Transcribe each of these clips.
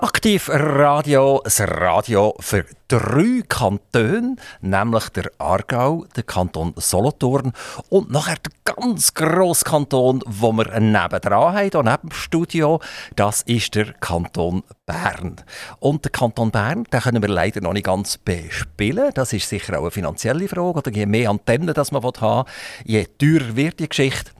Aktiv Radio, das Radio für drei Kantone, nämlich der Aargau, der Kanton Solothurn und nachher der ganz grosse Kanton, wo wir nebendran haben, neben dem Studio, das ist der Kanton Bern. Und der Kanton Bern, den können wir leider noch nicht ganz bespielen. Das ist sicher auch eine finanzielle Frage. Oder je mehr Antennen das man haben will, je teurer wird die Geschichte.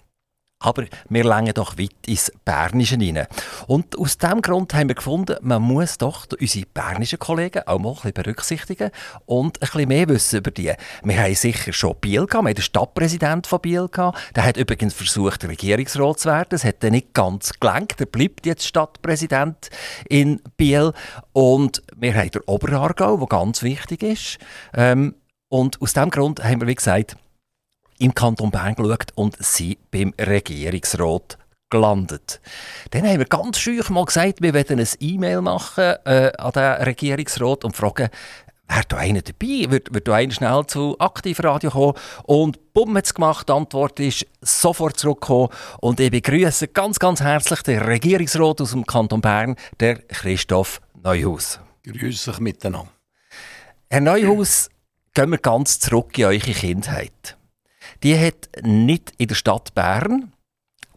Aber wir längen doch weit ins Bernische rein. Und aus diesem Grund haben wir gefunden, man muss doch unsere bernischen Kollegen auch mal ein bisschen berücksichtigen und ein bisschen mehr wissen über die. Wir haben sicher schon Biel gehabt, wir haben den Stadtpräsident von Biel gehabt. Der hat übrigens versucht, Regierungsrat zu werden. Das hat dann nicht ganz gelenkt. Er bleibt jetzt Stadtpräsident in Biel. Und wir haben den Oberaargau, der ganz wichtig ist. Ähm, und aus diesem Grund haben wir, wie gesagt, im Kanton Bern geschaut und sind beim Regierungsrat gelandet. Dann haben wir ganz schüch mal gesagt, wir werden ein E-Mail machen äh, an den Regierungsrat und fragen, wäre da einer dabei? Wird, wird da einer schnell zu Aktivradio kommen? Und bumm hat es gemacht. Die Antwort ist sofort zurückgekommen. Und ich begrüße ganz, ganz herzlich den Regierungsrat aus dem Kanton Bern, der Christoph Neuhaus. Grüße euch miteinander. Herr Neuhaus, gehen wir ganz zurück in eure Kindheit die hat nicht in der Stadt Bern,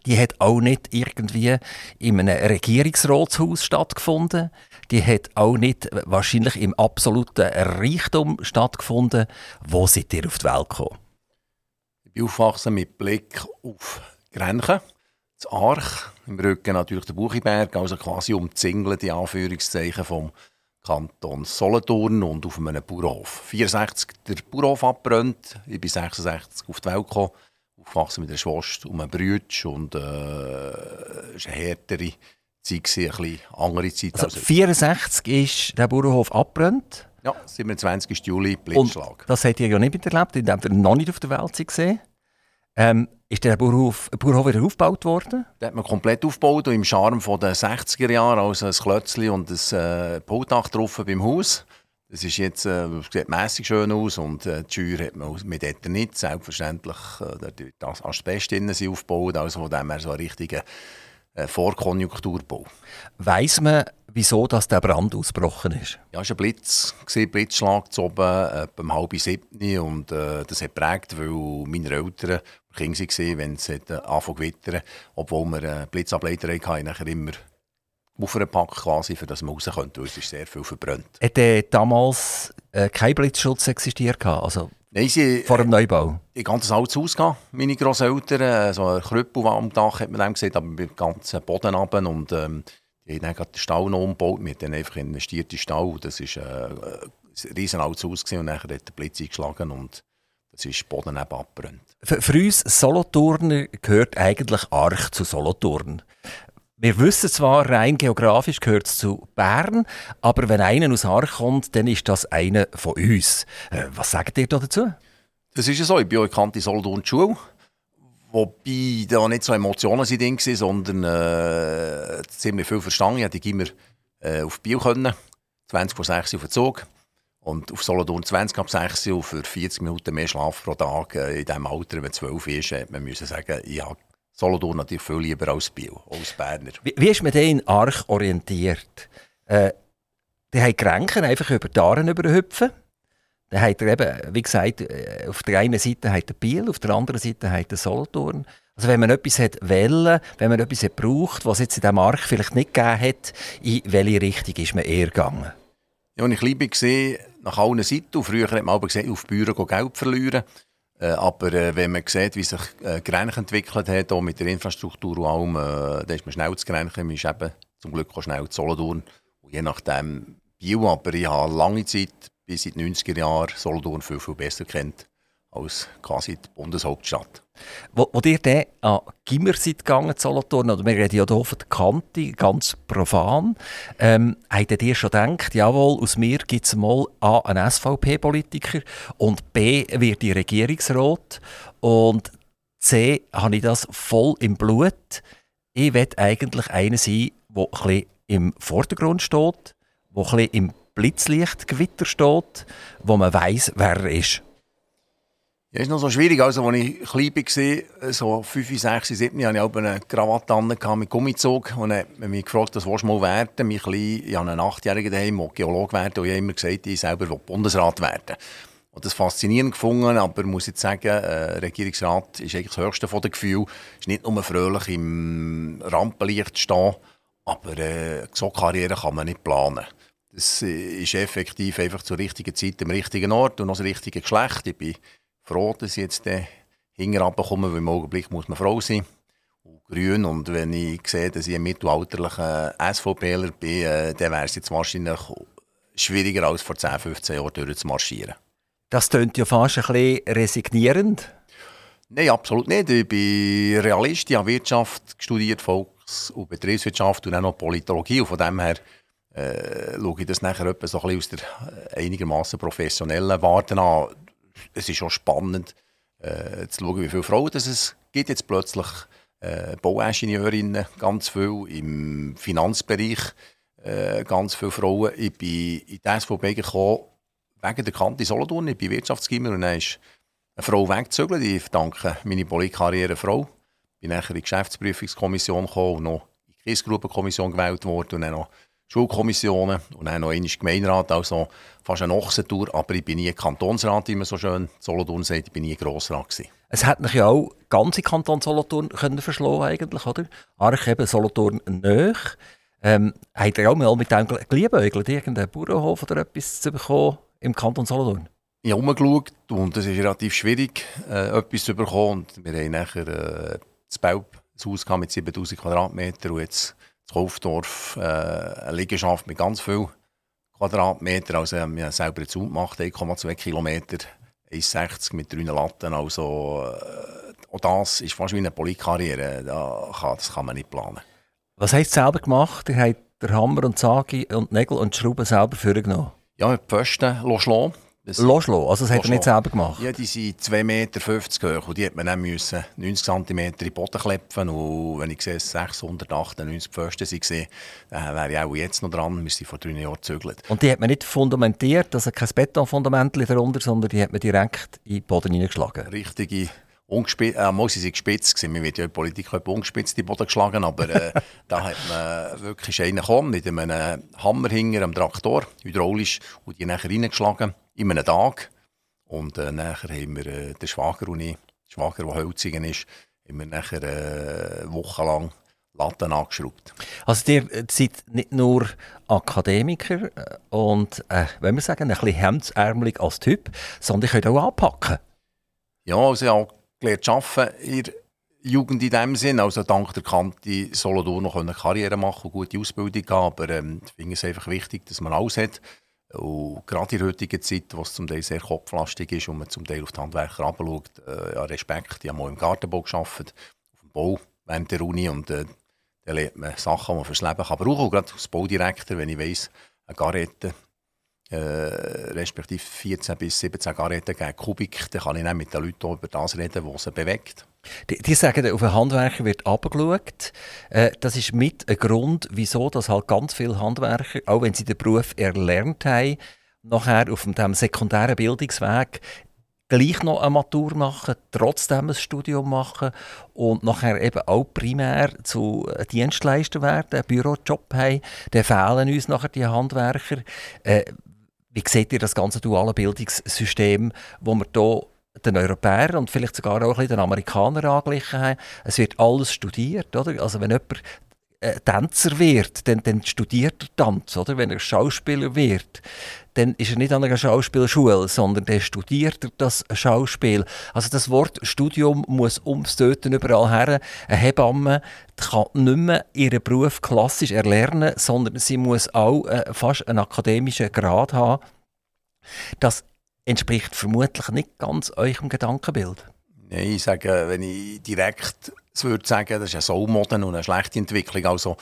die hat auch nicht irgendwie in einem Regierungsratshaus stattgefunden. Die hat auch nicht wahrscheinlich im absoluten Reichtum stattgefunden. Wo seid ihr auf die Welt gekommen? Ich bin aufgewachsen mit Blick auf Grenchen, das Arch, im Rücken natürlich der Buchiberg, also quasi umzingelt, die Anführungszeichen vom Kanton Solothurn und auf einem Bauernhof. 64 der Bauernhof abbrennt, ich bin 66 auf die Welt gekommen, aufgewachsen mit einer Schwester und einem Brütsch und äh, es war eine härtere Zeit, ein bisschen andere Zeit. Also, 64 ist der Bauernhof abbrennt? Ja, 27. Juli, Blitzschlag. Und das habt ihr ja nicht miterlebt, indem ihr noch nicht auf der Welt gesehen ähm, ist der Bauernhof, Bauernhof wieder aufgebaut worden? Den hat man komplett aufgebaut und im Charme der 60er Jahre, also ein Klötzchen und ein äh, Baudach drauf beim Haus. Das ist jetzt, äh, sieht mässig schön aus und äh, die Scheuer hat man mit Eternit selbstverständlich äh, das Asbest sie aufgebaut, also von dem her so ein richtiger äh, Vorkonjunkturbau. Weiss man, wieso dass der Brand ausgebrochen ist? Ja, es war ein Blitz, ein Blitzschlag zu oben, äh, um halb sieben und äh, das hat geprägt, weil meine Eltern Kinder waren, wenn es äh, anfing gewittern, obwohl wir einen Blitzableiter hatten, nachher immer Uferpack quasi, für das man raus konnte, weil es ist sehr viel verbrannt. Hat äh, damals äh, kein Blitzschutz existiert? Also Nein, sie, vor dem Neubau? Ich ganz altes Haus gehabt, meine Grosseltern, äh, so ein Krüppel am Dach hat man dem gesehen, aber mit dem ganzen Boden runter und ähm, die haben dann den Stall noch umgebaut, wir haben dann einfach investiert in den Stall, das war äh, ein riesen altes Haus und dann hat der Blitz eingeschlagen und das ist Boden eben abbrennt. Für, für uns Solothurner gehört eigentlich Arch zu Solothurn. Wir wissen zwar, rein geografisch gehört es zu Bern, aber wenn einer aus Arch kommt, dann ist das einer von uns. Äh, was sagt ihr da dazu? Das ist ja so. Ich bin auch in Solothurn Schule. Wobei da nicht so Emotionen waren, sondern äh, ziemlich viel verstanden. Ich hätte immer äh, auf Bio können, 20 vor 6 auf den Zug. Und auf Solothurn 20 ab 6 Uhr für 40 Minuten mehr Schlaf pro Tag. Äh, in diesem Alter, wenn 12 ist, hat man müssen sagen, ich habe Solothurn natürlich viel lieber als Bio, als Berner. Wie, wie ist man denn Arch orientiert? Äh, die haben Kränken einfach über die Aaren überhüpfen. Dann hat er eben, wie gesagt, äh, auf der einen Seite hat er Biel, auf der anderen Seite hat er Solothurn. Also wenn man etwas hat wollen, wenn man etwas hat braucht, was jetzt in diesem Arch vielleicht nicht gegeben hat, in welche Richtung ist man eher gegangen? Ja, als ich klein war, nach allen Seiten. früher hat man aber gesehen, auf Büro Geld verlieren. Äh, aber äh, wenn man sieht, wie sich äh, Grenchen entwickelt hat, auch mit der Infrastruktur und allem, äh, dann ist man schnell zu Grenchen. Man ist eben zum Glück auch schnell zu Solothurn. Und je nachdem Bio, aber ich habe lange Zeit, bis in den 90er Jahren, Solothurn viel, viel besser kennt als quasi die Bundeshauptstadt. Wo, wo ihr dann an Gimmer seid gegangen, Solothurn, oder wir reden ja hier von der Kante, ganz profan, ähm, habt ihr schon gedacht, jawohl, aus mir gibt es mal A, einen SVP-Politiker und B, wird die Regierungsrat und C, habe ich das voll im Blut. Ich will eigentlich einer sein, der ein im Vordergrund steht, der ein im Blitzlichtgewitter steht, wo man weiß, wer er ist. Ja, ist noch so schwierig. Also, als ich klein war, so 5, 6, 7, hatte ich eine Krawatte mit Gummizug. Und dann mich gefragt, was willst du mal werden? Mein Klein, ich habe einen Achtjährigen daheim, der Geologe werden. Und ich habe immer gesagt, ich selber will Bundesrat werden. Und das faszinierend gefunden, aber muss jetzt sagen, äh, Regierungsrat ist eigentlich das höchste von den Gefühlen. ist nicht nur fröhlich im Rampenlicht stehen, aber äh, so Karriere kann man nicht planen. Das äh, ist effektiv einfach zur richtigen Zeit am richtigen Ort und noch das richtige Geschlecht. Ich bin froh, dass ich jetzt äh, hinterherkomme, weil im Augenblick muss man Frau sein und grün. Und wenn ich sehe, dass ich ein mittelalterlicher SVPler bin, äh, dann wäre es jetzt wahrscheinlich schwieriger als vor 10, 15 Jahren durchzumarschieren. Das klingt ja fast ein bisschen resignierend. Nein, absolut nicht. Ich bin Realist, ich habe Wirtschaft studiert, Volks- und Betriebswirtschaft und auch noch Politologie. Und von dem her äh, schaue ich das nachher so ein bisschen aus der einigermaßen professionellen Warte an es ist auch spannend äh, zu schauen, wie viele Frauen das es gibt. Jetzt plötzlich äh, Bauingenieurinnen, ganz viel im Finanzbereich, äh, ganz viele Frauen. Ich bin in die SVP gekommen wegen der Kante Solothurn. Ich bin Wirtschaftsgimmer und dann ist eine Frau weggezögert. Ich verdanke meine Politkarriere Frau. Ich bin nachher in die Geschäftsprüfungskommission gekommen und noch in die Kiesgruppenkommission gewählt worden und dann noch Schulkommissionen und dann noch einmal Gemeinderat, also fast eine Ochsentour, aber ich bin nie Kantonsrat, wie man so schön Solothurn sagt, ich bin nie Grossrat gewesen. Es hätte mich ja auch ganze Kanton Solothurn können verschlagen eigentlich, oder? Arch eben Solothurn nöch. Ähm, habt ihr auch mal mit dem geliebäugelt, irgendeinen Bauernhof oder etwas zu bekommen im Kanton Solothurn? Ich habe umgeschaut und es ist relativ schwierig, äh, etwas zu bekommen. Und wir haben nachher äh, das Bau, das Haus mit 7000 Quadratmetern und jetzt Kaufdorf äh, eine Liegenschaft mit ganz viel Quadratmeter. Also wir haben selber Zaun gemacht, 1,2 Kilometer, 1,60 mit drei Latten. Also äh, auch das ist fast wie eine Politkarriere. Da kann, das kann man nicht planen. Was habt ihr selber gemacht? Ihr habt den Hammer und Sagi und Nägel und Schrauben selber vorgenommen? Ja, mit Pfosten schlagen Loschlo, also das hat er nicht selber gemacht? Ja, die sind 2,50 Meter hoch und die hat man dann müssen 90 cm in den Boden klepfen und wenn ich sehe, 698 Pfosten waren, dann wäre ich auch jetzt noch dran, wir sind vor drei Jahren gezögert. Und die hat man nicht fundamentiert, also kein Betonfundament darunter, sondern die hat man direkt in den Boden hineingeschlagen? Richtige Ungespitzt, äh, mal sie gespitzt gewesen. Man wird ja in der Politik ungespitzt in den Boden geschlagen, aber äh, da hat man wirklich einen gekommen mit einem Hammer hinter am Traktor, hydraulisch, und die nachher reingeschlagen in einem Tag. Und äh, nachher haben wir äh, den Schwager und ich, Schwager, der Hölzigen ist, haben wir nachher äh, wochenlang Latten angeschraubt. Also ihr seid nicht nur Akademiker äh, und, äh, wenn wir sagen, ein bisschen hemdsärmelig als Typ, sondern ihr könnt auch anpacken. Ja, also ich habe gelernt zu arbeiten in der Jugend in dem Sinn. Also dank der Kante Solothurn noch eine Karriere machen und gute Ausbildung haben. Aber ähm, ich finde es einfach wichtig, dass man alles hat. Und gerade in der heutigen Zeit, wo es zum Teil sehr kopflastig ist und man zum Teil auf die Handwerker herabschaut, äh, ja, Respekt. Ich habe mal im Gartenbau gearbeitet, auf dem Bau während der Uni und äh, da lernt man Sachen, die man fürs Leben kann brauchen kann. Gerade als Baudirektor, wenn ich weiss, eine Garette, äh, respektive 14 bis 17 Garetten gegen Kubik, dann kann ich dann mit den Leuten über das reden, was sie bewegt. Die, die sagen, auf einen Handwerker wird abgeschaut. Äh, das ist mit ein Grund, wieso dass halt ganz viele Handwerker, auch wenn sie den Beruf erlernt haben, nachher auf dem sekundären Bildungsweg gleich noch eine Matur machen, trotzdem ein Studium machen und nachher eben auch primär zu Dienstleister werden, einen Bürojob haben. Dann fehlen uns nachher die Handwerker. Äh, wie seht ihr das ganze duale Bildungssystem, wo wir hier den Europäern und vielleicht sogar auch den Amerikanern angeglichen haben. Es wird alles studiert, oder? Also wenn jemand äh, Tänzer wird, dann, dann studiert er Tanz, oder? Wenn er Schauspieler wird, dann ist er nicht an einer Schauspielschule, sondern dann studiert er das Schauspiel. Also das Wort Studium muss ums Töten überall her. Eine Hebamme kann nicht mehr ihren Beruf klassisch erlernen, sondern sie muss auch äh, fast einen akademischen Grad haben. Das entspricht vermutlich nicht ganz eurem Gedankenbild. Nein, ich sage, wenn ich direkt würde sagen, das ist eine Soulmode und eine schlechte Entwicklung. Also,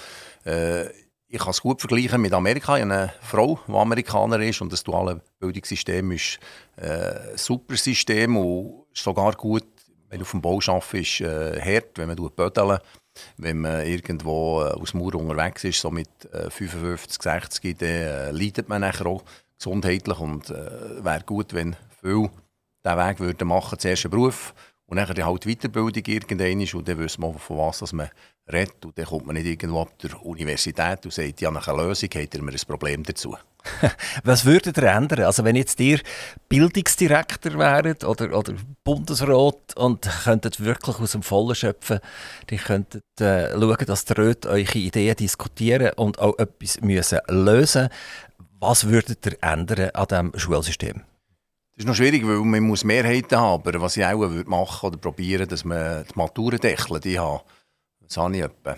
äh, ich kann es gut vergleichen mit Amerika. Ich habe eine Frau, die Amerikaner ist und das duale Bildungssystem ist äh, ein super System und sogar gut, wenn du auf dem Bau arbeitest, ist äh, hart, wenn man bödeln wenn man irgendwo äh, aus Mauer unterwegs ist, so mit äh, 55, 60, dann äh, leidet man nachher auch gesundheitlich und äh, wäre gut, wenn viele diesen Weg würden machen, zuerst einen Beruf und dann halt Weiterbildung irgendwann ist und dann wissen wir, von was dass man redet und dann kommt man nicht irgendwo ab der Universität und sagt, ja, nach einer Lösung hat er mir ein Problem dazu. Was würdet ihr ändern? Also wenn jetzt ihr Bildungsdirektor wäret oder, oder Bundesrat und könntet wirklich aus dem Vollen schöpfen, die könntet äh, schauen, dass ihr dort eure Ideen diskutieren und auch etwas müssen lösen Was würdet ihr ändern an diesem Schulsystem? Das ist noch schwierig, weil man muss Mehrheiten haben. Aber was ich auch würde machen oder probieren, dass man die Maturen deckeln, die haben. Das habe ich etwa.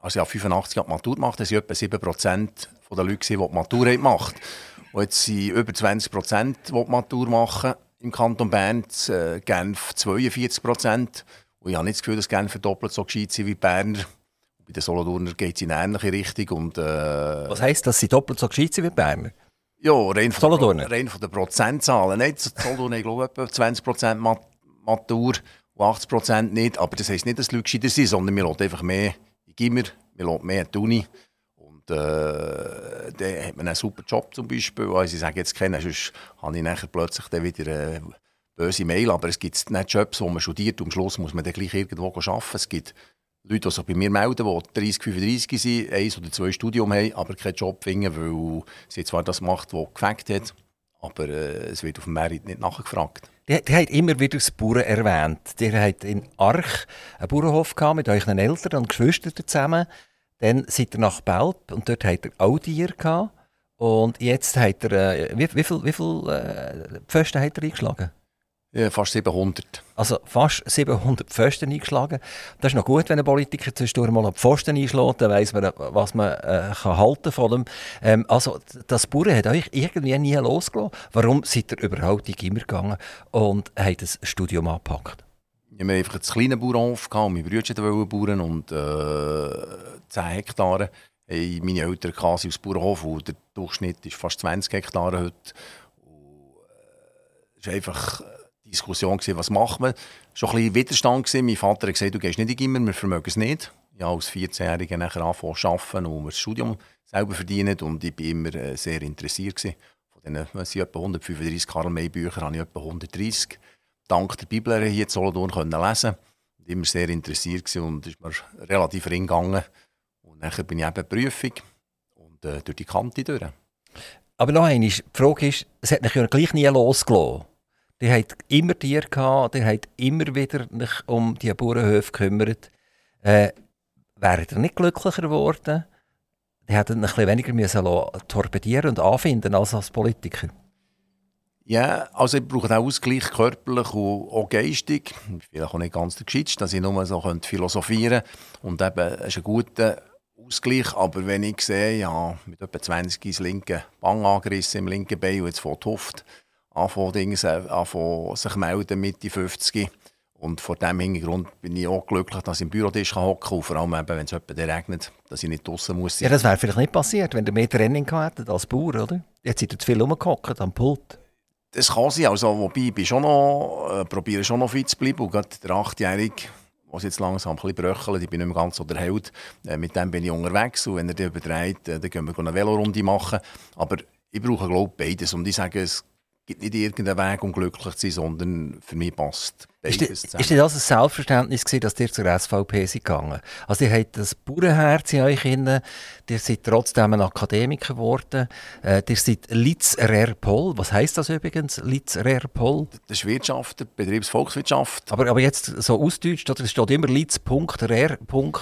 Also ja, 85 hat Matur gemacht, das sind etwa 7% der Leute, die die Matur gemacht Und jetzt sind über 20%, die die Matur machen im Kanton Bern, äh, Genf 42%. Und ich habe nicht das Gefühl, dass Genf doppelt so gescheit sind wie Berner. Bei den Solothurner geht es in eine ähnliche Richtung. Und, äh, Was heisst, dass sie doppelt so gescheit sind wie die Berner? Ja, rein von, der, rein von den Prozentzahlen. Nicht, Solothurn, ich glaube, etwa 20% Mat Matur und 80% nicht. Aber das heisst nicht, dass die Leute gescheiter sind, sondern wir lassen einfach mehr in Gimmer, wir lassen mehr in die Uni. Und äh, dann hat man einen super Job zum Beispiel. Also ich sage jetzt kennen, sonst habe ich nachher plötzlich dann wieder eine böse Mail. Aber es gibt nicht Jobs, wo man studiert und am Schluss muss man dann gleich irgendwo arbeiten. Es gibt Leute, die sich bei mir melden, die 30, 35 sind, eins oder zwei Studium haben, aber keinen Job finden, weil sie zwar das macht, was gefällt hat, aber äh, es wird auf dem Merit nicht nachgefragt. Die, die hat immer wieder das Bauern erwähnt. Die hat in Arch einen Bauernhof gehabt, mit euren Eltern und Geschwistern zusammen. Dann seid ihr nach Belp und dort hat er auch Tiere gehabt. Und jetzt hat er, äh, wie, wie viele viel, äh, Pfosten hat er eingeschlagen? Ja, fast 700. Also fast 700 Pfosten eingeschlagen. Das ist noch gut, wenn ein Politiker zwischendurch mal einen Pfosten einschlägt, dann weiss man, was man äh, kann halten von dem. Ähm, also das Bauern hat euch irgendwie nie losgelassen. Warum seid ihr überhaupt in Gimmer gegangen und habt das Studium angepackt? Ich habe einfach einen kleinen Bauernhof meine Brüder wollten Bauern und äh, 10 Hektare. Hey, meine Eltern quasi aus Bauernhof und der Durchschnitt ist fast 20 Hektare heute. Und, äh, ist einfach Diskussion, gewesen, was macht man. Schon ein bisschen Widerstand. Gewesen. Mein Vater hat gesagt, du gehst nicht in Gimmer, wir vermögen es nicht. Ich habe als 14-Jähriger nachher angefangen zu arbeiten und das Studium selber verdient. Und ich war immer äh, sehr interessiert. Gewesen. Von diesen sind etwa 135 Karl May Bücher habe ich etwa 130 dank der Bibel hier in Solothurn können lesen und immer sehr interessiert gewesen und ist mir relativ reingegangen. Und nachher bin ich eben Prüfung und äh, durch die Kante durch. Aber noch einmal, die Frage ist, es hat mich ja gleich nie losgelassen. Die hat immer Tiere gehabt, die hat immer wieder sich um die Bauernhöfe gekümmert. Äh, wäre er nicht glücklicher geworden? Die hätten ein bisschen weniger müssen torpedieren und anfinden als als Politiker. Ja, also ich brauche auch Ausgleich körperlich und auch geistig. Vielleicht auch nicht ganz der Geschichte, dass ich nur so philosophieren könnte. Und eben, es ist ein guter Ausgleich. Aber wenn ich sehe, ja, mit etwa 20 das linke Bang angerissen im linken Bein und jetzt von Huft, anfangen, anfangen sich melden Mitte 50. Und vor diesem Hintergrund bin ich auch glücklich, dass ich im Bürotisch hocken kann. vor allem, wenn es jemand regnet, dass ich nicht draußen muss. Ja, das wäre vielleicht nicht passiert, wenn ihr mehr Training hättet als Bauer, oder? Jetzt seid ihr zu viel rumgehockt am Pult. Das kann sein. Also, wobei ich bin schon noch, äh, probiere schon noch fit zu bleiben. Und gerade der Achtjährige, was jetzt langsam ein bisschen bröchelt, ich bin nicht mehr ganz so der Held. Äh, mit dem bin ich unterwegs. Und wenn er den überträgt, äh, dann gehen wir eine Velorunde machen. Aber ich brauche, glaube ich, beides. Und ich sage, es gibt nicht irgendeinen Weg, um glücklich zu sein, sondern für mich passt Ist das ein Selbstverständnis gewesen, dass ihr zur SVP seid gegangen? Also ihr habt das Bauernherz in euch inne, ihr seid trotzdem ein Akademiker geworden, äh, ihr seid Litz-Rer Pol. Was heisst das übrigens, Litz-Rer Pol? Das ist Wirtschaft, Betriebsvolkswirtschaft. Aber, aber jetzt so ausdeutscht, oder? es steht immer Litz.rer.pol.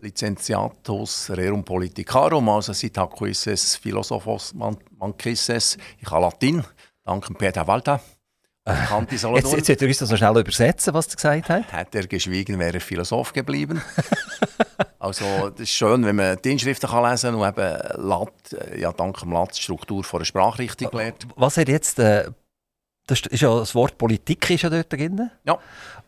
Licenziatus Rerum Politicarum, also Sitacuises Philosophos Mancisses. Ich habe Latin, dank Peter Walter. Jetzt, jetzt wird er uns das noch schnell übersetzen, was er gesagt hat. Hätte er geschwiegen, wäre er Philosoph geblieben. also, das ist schön, wenn man die Inschriften kann lesen kann und eben Lat, ja, dank dem Lat die Struktur von einer Sprachrichtung lernt. Was er jetzt, äh, das ist ja das Wort Politik ist ja dort drin. Ja.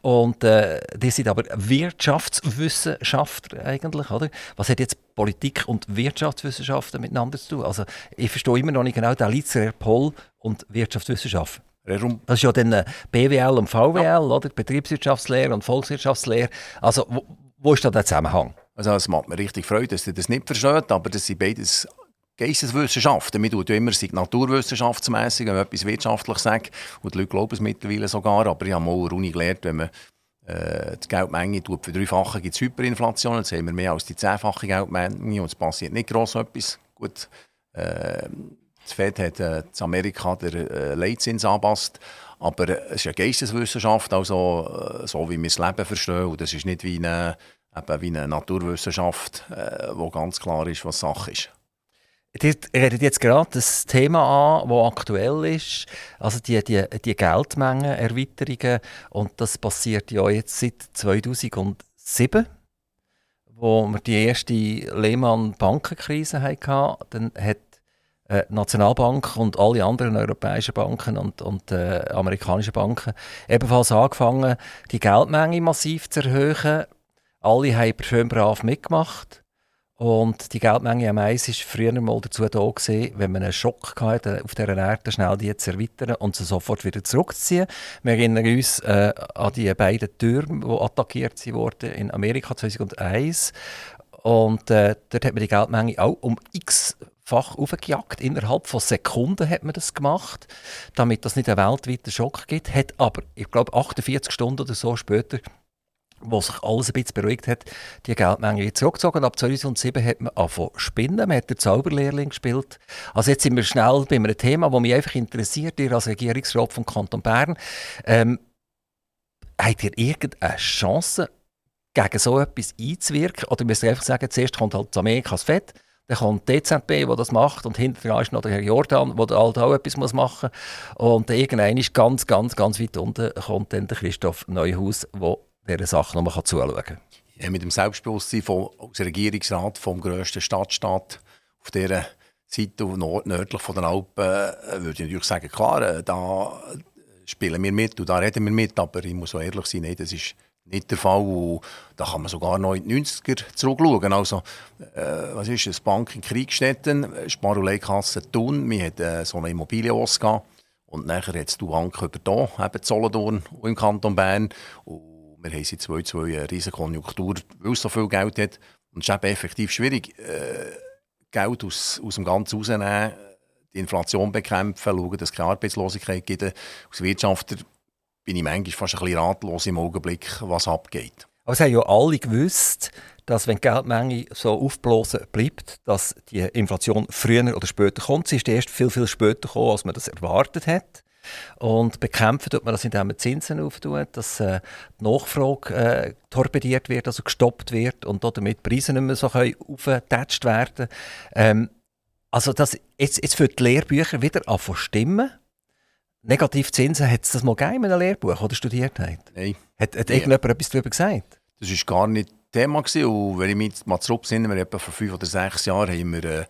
Und äh, die sind aber Wirtschaftswissenschaftler eigentlich, oder? Was hat jetzt Politik und Wirtschaftswissenschaften miteinander zu tun? Also, ich verstehe immer noch nicht genau den Litzerer Pol und Wirtschaftswissenschaften. Das ist ja dann äh, BWL und VWL, ja. oder? Betriebswirtschaftslehre und Volkswirtschaftslehre. Also, wo, wo ist da der Zusammenhang? Also, es macht mir richtig Freude, dass ihr das nicht versteht, aber das sind beides Geisteswissenschaften. Man tut ja immer naturwissenschaftsmässig, wenn man etwas wirtschaftlich sagt. Und die Leute glauben es mittlerweile sogar. Aber ich habe mal an der Uni gelernt, wenn man äh, die Geldmenge tut verdreifachen, gibt es Hyperinflation. Jetzt haben wir mehr als die zehnfache Geldmenge und es passiert nicht gross etwas. Gut, äh, das Fed hat äh, in Amerika den äh, Leitzins angepasst. Aber es ist eine Geisteswissenschaft, also äh, so wie wir das Leben verstehen. Und das ist nicht wie eine, eben wie eine Naturwissenschaft, äh, wo ganz klar ist, was Sache ist. Ihr redet jetzt gerade das Thema an, das aktuell ist, also die, die, die Geldmengenerweiterungen. Und das passiert ja jetzt seit 2007, wo wir die erste Lehman-Bankenkrise hatten. Dann hat äh, Nationalbank und alle anderen europäischen Banken und, und äh, amerikanischen Banken ebenfalls angefangen, die Geldmenge massiv zu erhöhen. Alle haben schön brav mitgemacht. Und die Geldmenge am Eis war früher mal dazu da, gewesen, wenn man einen Schock hatte auf dieser Erde, schnell die zu erweitern und sie sofort wieder zurückzuziehen. Wir erinnern uns äh, an die beiden Türme, die attackiert wurden in Amerika 2001. Und äh, dort hat man die Geldmenge auch um x fach aufgejagt. Innerhalb von Sekunden hat man das gemacht, damit das nicht einen weltweiten Schock gibt. Hat aber, ich glaube, 48 Stunden oder so später wo sich alles ein bisschen beruhigt hat, die Geldmenge wieder zurückgezogen. Ab 2007 hat man angefangen spinnen, man hat den Zauberlehrling gespielt. Also jetzt sind wir schnell bei einem Thema, das mich einfach interessiert, ihr als Regierungsrat vom Kanton Bern. Ähm, habt ihr irgendeine Chance, gegen so etwas einzuwirken? Oder müsst ihr einfach sagen, zuerst kommt halt das Fett, dann kommt die DZB, die das macht, und hinterher ist noch der Herr Jordan, der halt auch etwas machen muss. Und irgendwann ist ganz, ganz, ganz weit unten kommt dann der Christoph Neuhaus, der dieser Sache noch zuschauen kann. Ja, mit dem Selbstbewusstsein vom, als Regierungsrat vom grössten Stadtstaat auf dieser Seite nord nördlich von den Alpen äh, würde ich natürlich sagen, klar, äh, da spielen wir mit und da reden wir mit, aber ich muss auch ehrlich sein, nein, das ist nicht der Fall. Und da kann man sogar noch in die 90er zurückschauen. Also, äh, was ist es? Bank in Kriegstetten, Sparulei-Kasse Thun, wir hatten äh, so eine Immobilie ausgegeben. Und nachher hat es die Bank hier, eben Solothurn, im Kanton Bern. Und wir haben seit 2002 eine riesige Konjunktur, weil es so viel Geld hat. Und es ist eben effektiv schwierig, äh, Geld aus, aus dem Ganzen rauszunehmen, die Inflation bekämpfen, schauen, dass es keine Arbeitslosigkeit gibt. Als Wirtschaftler bin ich manchmal fast ein bisschen ratlos im Augenblick, was abgeht. Aber es haben ja alle gewusst, dass wenn die Geldmenge so aufblasen bleibt, dass die Inflation früher oder später kommt. Sie ist erst viel, viel später gekommen, als man das erwartet hat. Und bekämpfen tut man das, indem man Zinsen auftut, dass äh, die Nachfrage äh, torpediert wird, also gestoppt wird und damit Preise nicht mehr so aufgetatscht werden ähm, Also das, jetzt, jetzt für die Lehrbücher wieder an stimmen. Negativzinsen, hat es das mal gegeben in einem Lehrbuch oder studiert hat? Nein. Hat, hat irgendjemand etwas darüber gesagt? Das war gar nicht Thema. Gewesen. Und wenn ich mich mal zurücksinne, wir etwa vor fünf oder sechs Jahren haben wir äh,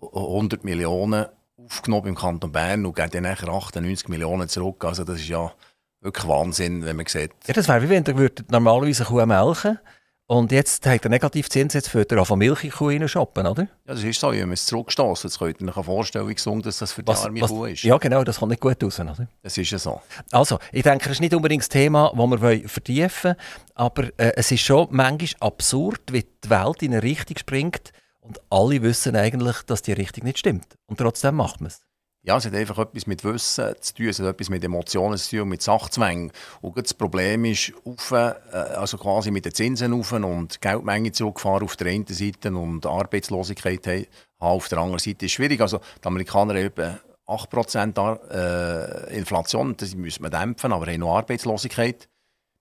100 Millionen aufgenommen im Kanton Bern und geben dann nachher 98 Millionen zurück. Also das ist ja wirklich Wahnsinn, wenn man sieht. Ja, das wäre wie wenn ihr normalerweise eine Kuh melken und jetzt hat er Negativzins, jetzt für er von Milchkuh shoppen, oder? Ja, das ist so. Ich habe es zurückgestoßen. Jetzt könnt ihr euch vorstellen, wie gesund dass das für die was, arme was, Kuh ist. Ja, genau, das kommt nicht gut raus, oder? Das ist ja so. Also, ich denke, es ist nicht unbedingt das Thema, das wir vertiefen wollen, aber äh, es ist schon manchmal absurd, wie die Welt in eine Richtung springt und alle wissen eigentlich, dass die Richtung nicht stimmt. Und trotzdem macht man es. Ja, es hat einfach etwas mit Wissen zu tun, es hat etwas mit Emotionen zu tun, mit Sachzwängen. Und das Problem ist, auf, äh, also quasi mit den Zinsen auf und Geldmenge zurückfahren auf der einen Seite und Arbeitslosigkeit auf der anderen Seite ist schwierig. Also die Amerikaner haben etwa 8% äh, Inflation, das müssen wir dämpfen, aber haben noch Arbeitslosigkeit.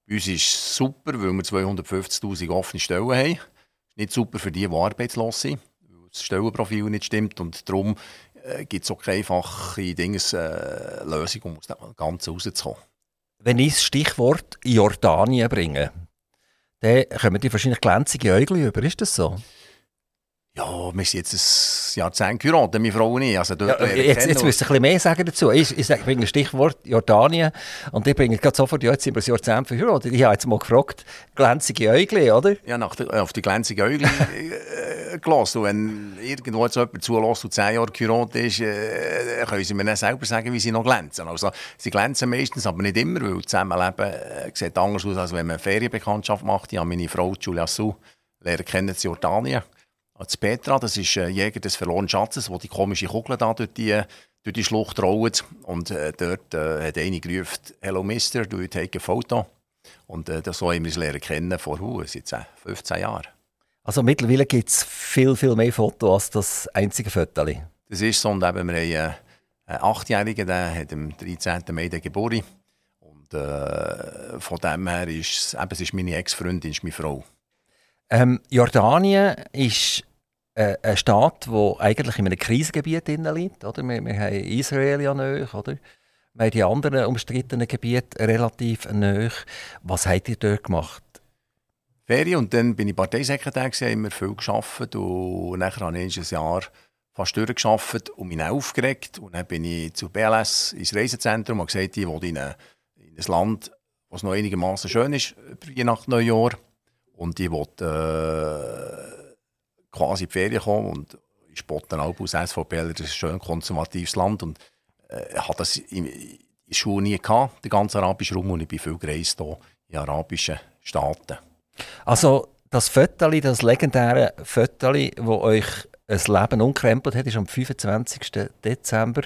Bei uns ist es super, weil wir 250'000 offene Stellen haben. Nicht super für die, die arbeitslos sind, weil das Stellenprofil nicht stimmt und darum äh, gibt es auch keine einfache Dinges, äh, Lösung, um aus dem Ganzen rauszukommen. Wenn ich das Stichwort Jordanien bringe, dann kommen die wahrscheinlich glänzige Äugel über. Ist das so? Ja, wir sind jetzt ein Jahrzehnt geheiratet, meine Frau und ich. Also ja, jetzt, jetzt müsst ihr ein bisschen mehr sagen dazu. Ich, ich, ich bringe Stichwort Jordanien und ich bringe gerade sofort, ja, jetzt sind wir ein Jahrzehnt verheiratet. Ich habe jetzt mal gefragt, glänzige Äugel, oder? Ja, nach der, auf die glänzigen Äugel äh, gelassen. Und wenn irgendwo jetzt jemand zulässt, der zehn Jahre geheiratet ist, äh, können sie mir dann selber sagen, wie sie noch glänzen. Also, sie glänzen meistens, aber nicht immer, weil Zusammenleben äh, sieht anders aus, als wenn man eine Ferienbekanntschaft macht. Ich habe meine Frau, Julia Su, lernen kennen in Jordanien. als Petra, das ist ein Jäger des verlorenen Schatzes, wo die komische Kugel da durch die, durch die Schlucht rollt. Und äh, dort äh, hat eine gerufen, «Hello Mister, do you take a photo?» Und äh, das so haben wir es lernen kennen vor uh, seit 15 Jahren. Also mittlerweile gibt es viel, viel mehr Fotos als das einzige Foto. Das ist so. Und eben, wir haben einen Achtjährigen, der hat am 13. Mai Geburt. Und äh, von dem her ist eben, es ist meine Ex-Freundin, ist meine Frau. Ähm, Jordanien ist äh, ein Staat, der eigentlich in einem Krisengebiet liegt. Oder? Wir, wir haben Israel ja nicht, oder? Wir haben die anderen umstrittenen Gebiete relativ nahe. Was habt ihr dort gemacht? Ferien und dann bin ich Parteisekretär, haben wir viel gearbeitet und nachher habe ich ein Jahr fast durchgearbeitet und mich aufgeregt. Und dann bin ich zu BLS ins Reisezentrum und gesagt, ich will in ein, in ein Land, was noch einigermaßen schön ist, über Weihnachten, Neujahr. Und ich wollte äh, quasi in die Ferien kommen und ich spotte auch aus SVP, das ist ein schön konservatives Land. Und äh, hatte das in, in der Schule nie gehabt, den ganzen arabischen Raum, und ich bin viel gereist hier in arabischen Staaten. Also das Fötterli, das legendäre Fötterli, das euch ein Leben umkrempelt hat, ist am 25. Dezember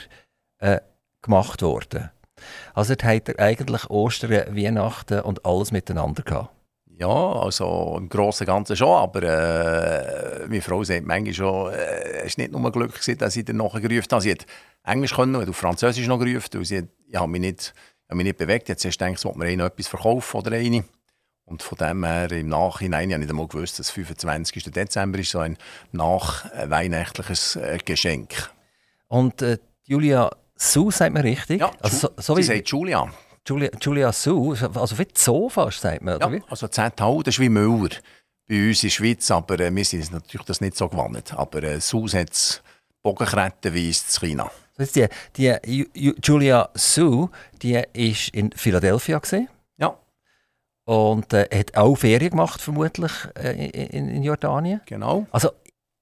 äh, gemacht worden. Also dort habt ihr eigentlich Ostern, Weihnachten und alles miteinander gehabt. Ja, also im Großen und Ganzen schon, aber äh, meine Frau sagt manchmal schon, äh, es war nicht nur Glück, gewesen, dass ich dann nachher gerufen habe. Sie hat Englisch können und Französisch noch gerufen, weil sie hat, ich mich nicht, habe mich nicht bewegt. Jetzt hast du gedacht, sollte mir etwas verkaufen oder eine. Und von dem her im Nachhinein, ich habe nicht einmal gewusst, dass 25. Dezember ist so ein nachweihnachtliches äh, Geschenk. Und äh, Julia Su sagt man richtig? Ja, also, so, so sie sagt Julia. Julia, Julia Su, also wie so fast, sagt man, oder ja, also ZHU, das ist wie Müller bei uns in der Schweiz, aber äh, wir sind natürlich das nicht so gewohnt. Aber äh, Su hat es bogenkrettenweise in China. Die, die Julia Su, die war in Philadelphia. Gewesen. Und äh, hat auch Ferien gemacht, vermutlich, äh, in, in, Jordanien. Genau. Also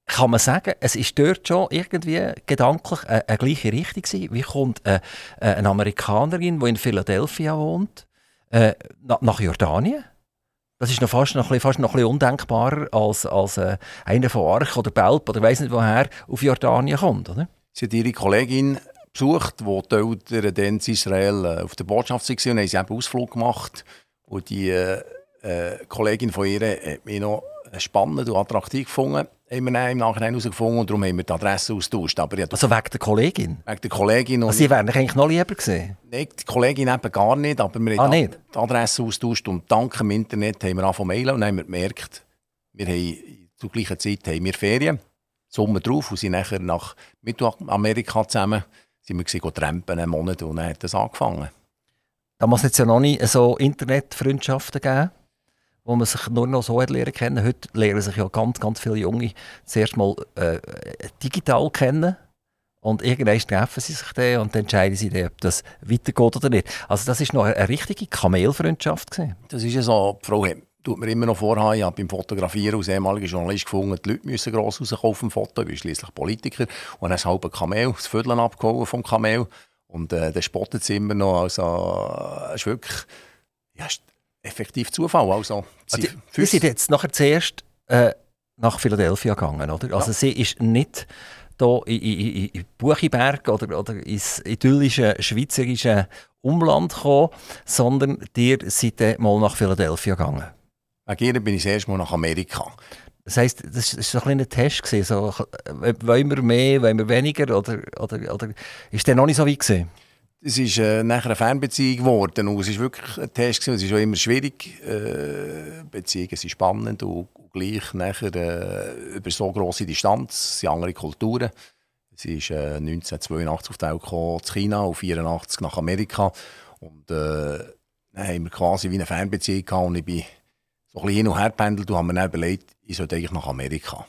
kann man sagen, es ist dort schon irgendwie gedanklich eine, eine gleiche Richtung gewesen. Wie kommt äh, eine Amerikanerin, die in Philadelphia wohnt, äh, nach Jordanien? Das ist noch fast noch fast noch ein bisschen undenkbarer als, als äh, einer von Arch oder Belp oder weiß nicht woher auf Jordanien kommt, oder? Sie hat ihre Kollegin besucht, die die Eltern dann in Israel äh, auf der Botschaft waren und haben sie eben Ausflug gemacht. Und die äh, Kollegin von ihr hat mich noch spannend und attraktiv gefunden. Haben wir im Nachhinein herausgefunden und darum haben wir die Adresse austauscht. Aber also wegen der Kollegin? Wegen der Kollegin. Und also Sie wären eigentlich noch lieber gesehen? Nein, die Kollegin eben gar nicht, aber wir haben ah, die Adresse austauscht und dank dem Internet haben wir angefangen mailen und haben wir gemerkt, wir haben zur gleichen Zeit haben wir Ferien, Sommer drauf und sind nachher nach Mittelamerika zusammen sind wir gesehen, trampen einen Monat und dann hat das angefangen. Da muss es ja noch nicht so Internetfreundschaften geben, wo man sich nur noch so lernen kennen. Heute lernen sich ja ganz, ganz viele Junge zuerst mal äh, digital kennen. Und irgendwann treffen sie sich dann und entscheiden sie dann, ob das weitergeht oder nicht. Also das war noch eine, richtige Kamelfreundschaft. Gewesen. Das ist ja so, Frau tut mir immer noch vorhaben, ich habe beim Fotografieren als ehemaliger Journalist gefunden, die Leute müssen gross rauskommen auf dem Foto, ich bin schließlich Politiker. Und dann ist halb ein Kamel, das Viertel abgeholt vom Kamel. Und äh, dann spottet es immer noch. Also, es ist wirklich ja, ist effektiv Zufall. Also, sie, also, Sie sind jetzt nachher zuerst äh, nach Philadelphia gegangen, oder? Also, ja. sie ist nicht hier in, in, in Buchiberg oder, oder ins idyllische schweizerische Umland gekommen, sondern ihr seid mal nach Philadelphia gegangen. Wegen ihr bin ich das erste Mal nach Amerika. Das heisst, das war so ein Test. Gewesen, so, wollen wir mehr, wollen wir weniger? Oder, oder, oder ist der noch nicht so weit? Gewesen? Es ist äh, nachher eine Fernbeziehung geworden und es ist wirklich ein Test gewesen. Es ist auch immer schwierig. Äh, Beziehungen sind spannend und, und gleich nachher äh, über so grosse Distanz, es sind andere Kulturen. Sie ist äh, 1982 auf die Welt gekommen, zu China und 1984 nach Amerika und äh, dann haben wir quasi wie eine Fernbeziehung gehabt und ich bin so ein bisschen hin und her pendelt und haben mir dann überlegt, ich sollte eigentlich nach Amerika.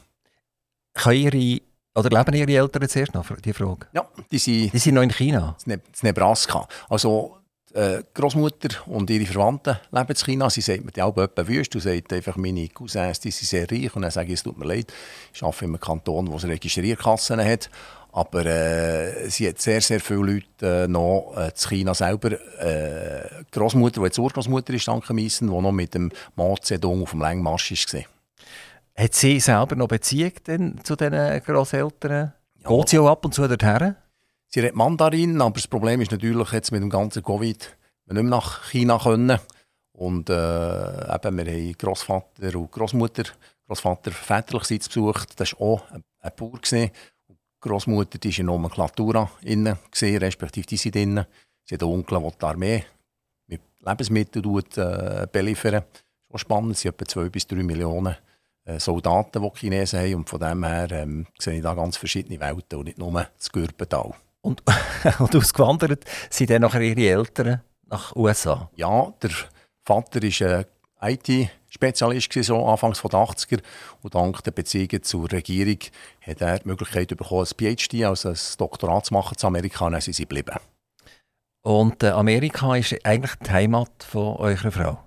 Können Ihre, oder leben Ihre Eltern zuerst noch, die Frage? Ja, die sind, die sind noch in China? In Nebraska. Also die äh, Großmutter und ihre Verwandten leben in China. Sie sagt mir die auch etwa wüst. Du sagst einfach, meine Cousins die sind sehr reich. Und dann sage ich, es tut mir leid, ich arbeite in einem Kanton, der Registrierkassen hat. Aber äh, sie hat sehr, sehr viele Leute äh, noch äh, in China selber. Äh, Großmutter, die jetzt Urgroßmutter ist, danke Miesen, die noch mit dem Mao Zedong auf dem Längmarsch war. Hat sie selber noch Beziehung denn zu diesen Grosseltern? Ja. Geht sie auch ab und zu dorthin? Sie redet Mandarin, aber das Problem ist natürlich jetzt mit dem ganzen Covid, wir nicht mehr nach China können. Und äh, eben, wir haben Großvater und Großmutter, Großvater väterlicherseits besucht. Das war auch ein, ein Bauer. Gewesen. Großmutter die war in Nomenklatura innen, gewesen, respektive die sind innen. Sie hat einen Onkel, der die Armee mit Lebensmitteln äh, beliefern. Schon spannend, es sind etwa 2 bis 3 Millionen äh, Soldaten, die, die Chinesen haben. Und von dem her ähm, sehe ich da ganz verschiedene Welten und nicht nur das Gürbental. Und, und ausgewandert sind dann nachher ihre Eltern nach USA? Ja, der Vater war ein IT-Spezialist, so Anfangs der 80er. Und dank der Beziehungen zur Regierung hat er die Möglichkeit bekommen, ein PhD, also ein Doktorat zu machen in Amerika, und dann sind sie geblieben. Und äh, Amerika ist eigentlich die Heimat von eurer Frau?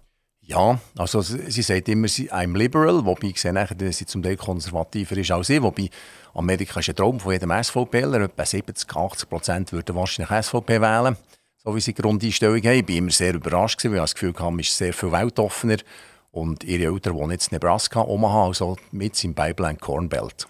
Ja, also sie, sagt immer, sie I'm liberal, wobei ich sehe, dass sie zum Teil konservativer ist als ich, wobei Amerika ist ein Traum von jedem SVPler, etwa 70, 80 Prozent würden wahrscheinlich SVP wählen so wie sie die Grundeinstellung haben. Ich war immer sehr überrascht, weil ich das Gefühl hatte, es ist sehr viel weltoffener. Und ihre Eltern wohnen jetzt in Nebraska, Omaha, also mit im Pipeline Cornbelt.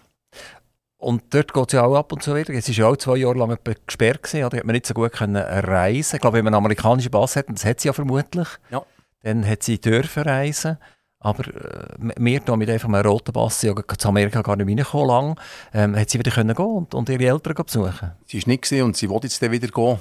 Und dort geht es ja auch ab und zu wieder. Es war ja auch zwei Jahre lang gesperrt, gewesen, oder? hat man nicht so gut können reisen Ich glaube, wenn man einen amerikanischen Pass hat, das hat sie ja vermutlich, ja. dann hat sie dürfen reisen. Aber äh, wir hier mit einfach einem roten Pass ja zu Amerika gar nicht reingekommen lang, ähm, hat sie wieder können gehen und, und ihre Eltern besuchen. Sie war nicht und sie wollte jetzt wieder gehen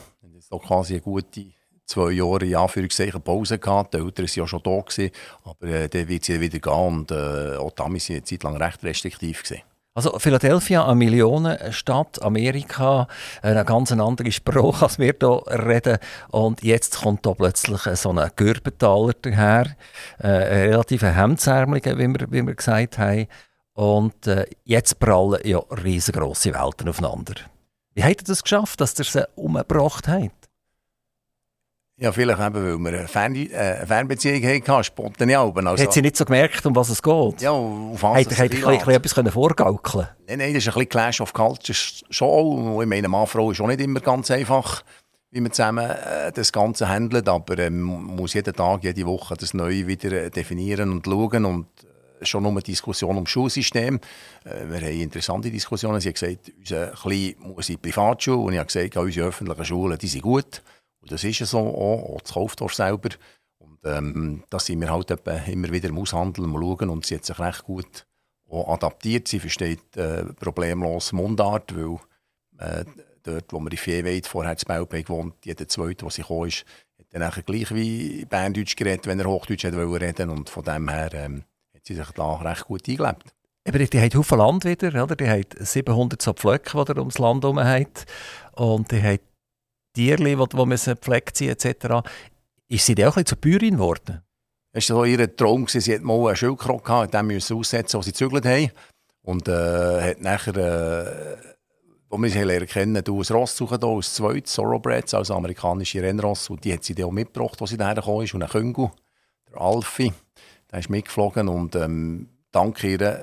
so quasi eine gute zwei Jahre in Anführungszeichen Pause gehabt. Die Eltern waren ja schon da, gewesen, aber äh, dann wird sie wieder gehen und äh, auch damals war eine Zeit lang recht restriktiv. Gewesen. Also Philadelphia, eine Millionenstadt, Amerika, eine ganz andere Sprache, als wir hier reden. Und jetzt kommt da plötzlich so ein Gürbentaler daher, äh, relativ hemdsärmeliger, wie wir, wie wir gesagt haben. Und äh, jetzt prallen ja riesengroße Welten aufeinander. Wie hat er das geschafft, dass er sie umgebracht hat? Ja, vielleicht eben, weil wir eine, Fern äh, Fernbeziehung hatten, Alben. Also, hat sie nicht so gemerkt, um was es geht? Ja, auf was Hat er ein etwas vorgaukeln Nein, nein, das ist ein bisschen Clash of Cultures schon auch. Ich meine, Mann, Frau ist auch nicht immer ganz einfach, wie man zusammen äh, das Ganze handelt, aber ähm, man muss jeden Tag, jede Woche das neu wieder äh, definieren und schauen und schon nur eine Diskussion um das Schulsystem. Äh, wir haben interessante Diskussionen. Sie hat gesagt, unser Klein muss in die Privatschule. Und ich habe gesagt, unsere öffentlichen Schulen die sind gut. Und das ist so auch, auch das Kaufdorf selber. Und ähm, da sind wir halt immer wieder im Aushandeln, mal schauen. Und sie hat sich recht gut adaptiert. Sie versteht äh, problemlos Mundart, weil äh, dort, wo wir in Viehweid vorher in Belpay gewohnt, jeder Zweite, der sie kam, ist, hat dann gleich wie Berndeutsch geredet, wenn er Hochdeutsch reden wollte. Und von dem her ähm, sie sich da recht gut eingelebt. Aber die haben Haufen Land wieder, oder? die haben 700 so Pflöcke, die ums Land herum haben. Und die haben Tiere, die, die müssen gepflegt sein etc. Ist sie auch ein zur Bäuerin geworden? Es war so ihr Traum, sie hat mal einen Schildkrog gehabt, den müssen aussetzen, wo sie gezügelt haben. Und äh, hat nachher, äh, wo wir sie kennen, du ein Ross suchen, hier, ein zweites Thoroughbreds, also amerikanische Rennross. Und die hat sie dann auch mitgebracht, als sie daher gekommen ist. Und ein Küngel, der Alfie. Der ist mitgeflogen und ähm, dank ihr äh,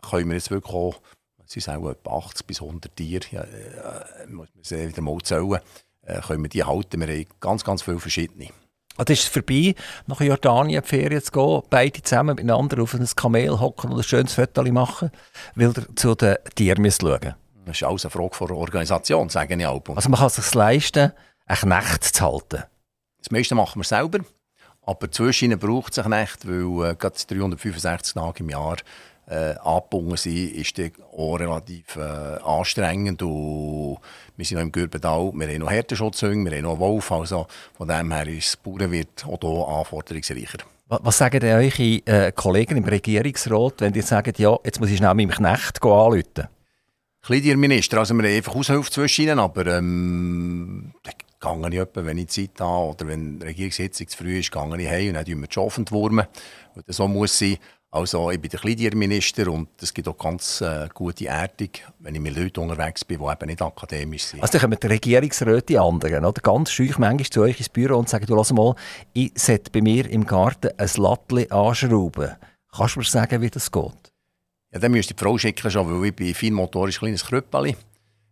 können wir jetzt wirklich auch, es sind auch etwa 80 bis 100 Tiere, ja, äh, muss man sie wieder mal zählen, äh, können wir die halten. Wir haben ganz, ganz viele verschiedene. Also ist es vorbei, nach Jordanien die Ferien zu gehen, beide zusammen miteinander auf ein Kamel hocken und ein schönes Foto machen, weil ihr zu den Tieren müsst schauen Das ist alles eine Frage von der Organisation, sagen ich auch. Also man kann es sich leisten, eine Knecht zu halten? Das meiste machen wir selber. Aber zwischen braucht es sich nicht, weil äh, gerade 365 Tage im Jahr äh, angebunden sind, ist das auch relativ äh, anstrengend. Und wir sind noch im Gürbental, wir haben noch Härtenschutzhunde, wir haben noch Wolf. Also von dem her ist das Bauernwirt auch hier anforderungsreicher. Was sagen denn eure äh, Kollegen im Regierungsrat, wenn die sagen, ja, jetzt muss ich schnell meinem Knecht anrufen? Minister, also wir haben einfach Aushilfe zwischen ihnen, aber ähm, gehe ich etwa, wenn ich Zeit habe oder wenn die Regierungssitzung zu früh ist, gehe ich heim und dann tun wir die Schafe entwurmen. Und so muss sein. Also ich bin der Kleidierminister und es gibt auch ganz äh, gute Erdung, wenn ich mit Leuten unterwegs bin, die eben nicht akademisch sind. Also dann kommen die Regierungsräte, anderen, oder? ganz schüch manchmal zu euch ins Büro und sagen, du lass mal, ich sollte bei mir im Garten ein Lattli anschrauben. Kannst du mir sagen, wie das geht? Ja, dann müsste ich die Frau schicken, schon, weil ich bin feinmotorisch kleines Krüppeli.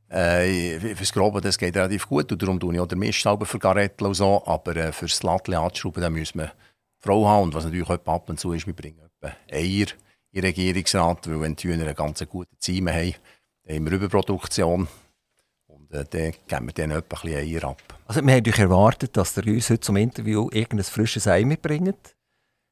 Äh, fürs Grobe das geht relativ gut und darum tue ich auch den Mist selber für Garettel und so, aber äh, fürs Latte anzuschrauben, da müssen wir Frau haben und was natürlich ab und zu ist, wir bringen etwa Eier im Regierungsrat, weil wenn die Hühner eine ganz gute Zime haben, dann haben wir Überproduktion und äh, dann geben wir denen etwa ein Eier ab. Also wir haben euch erwartet, dass ihr uns heute zum Interview irgendein frisches Ei mitbringt.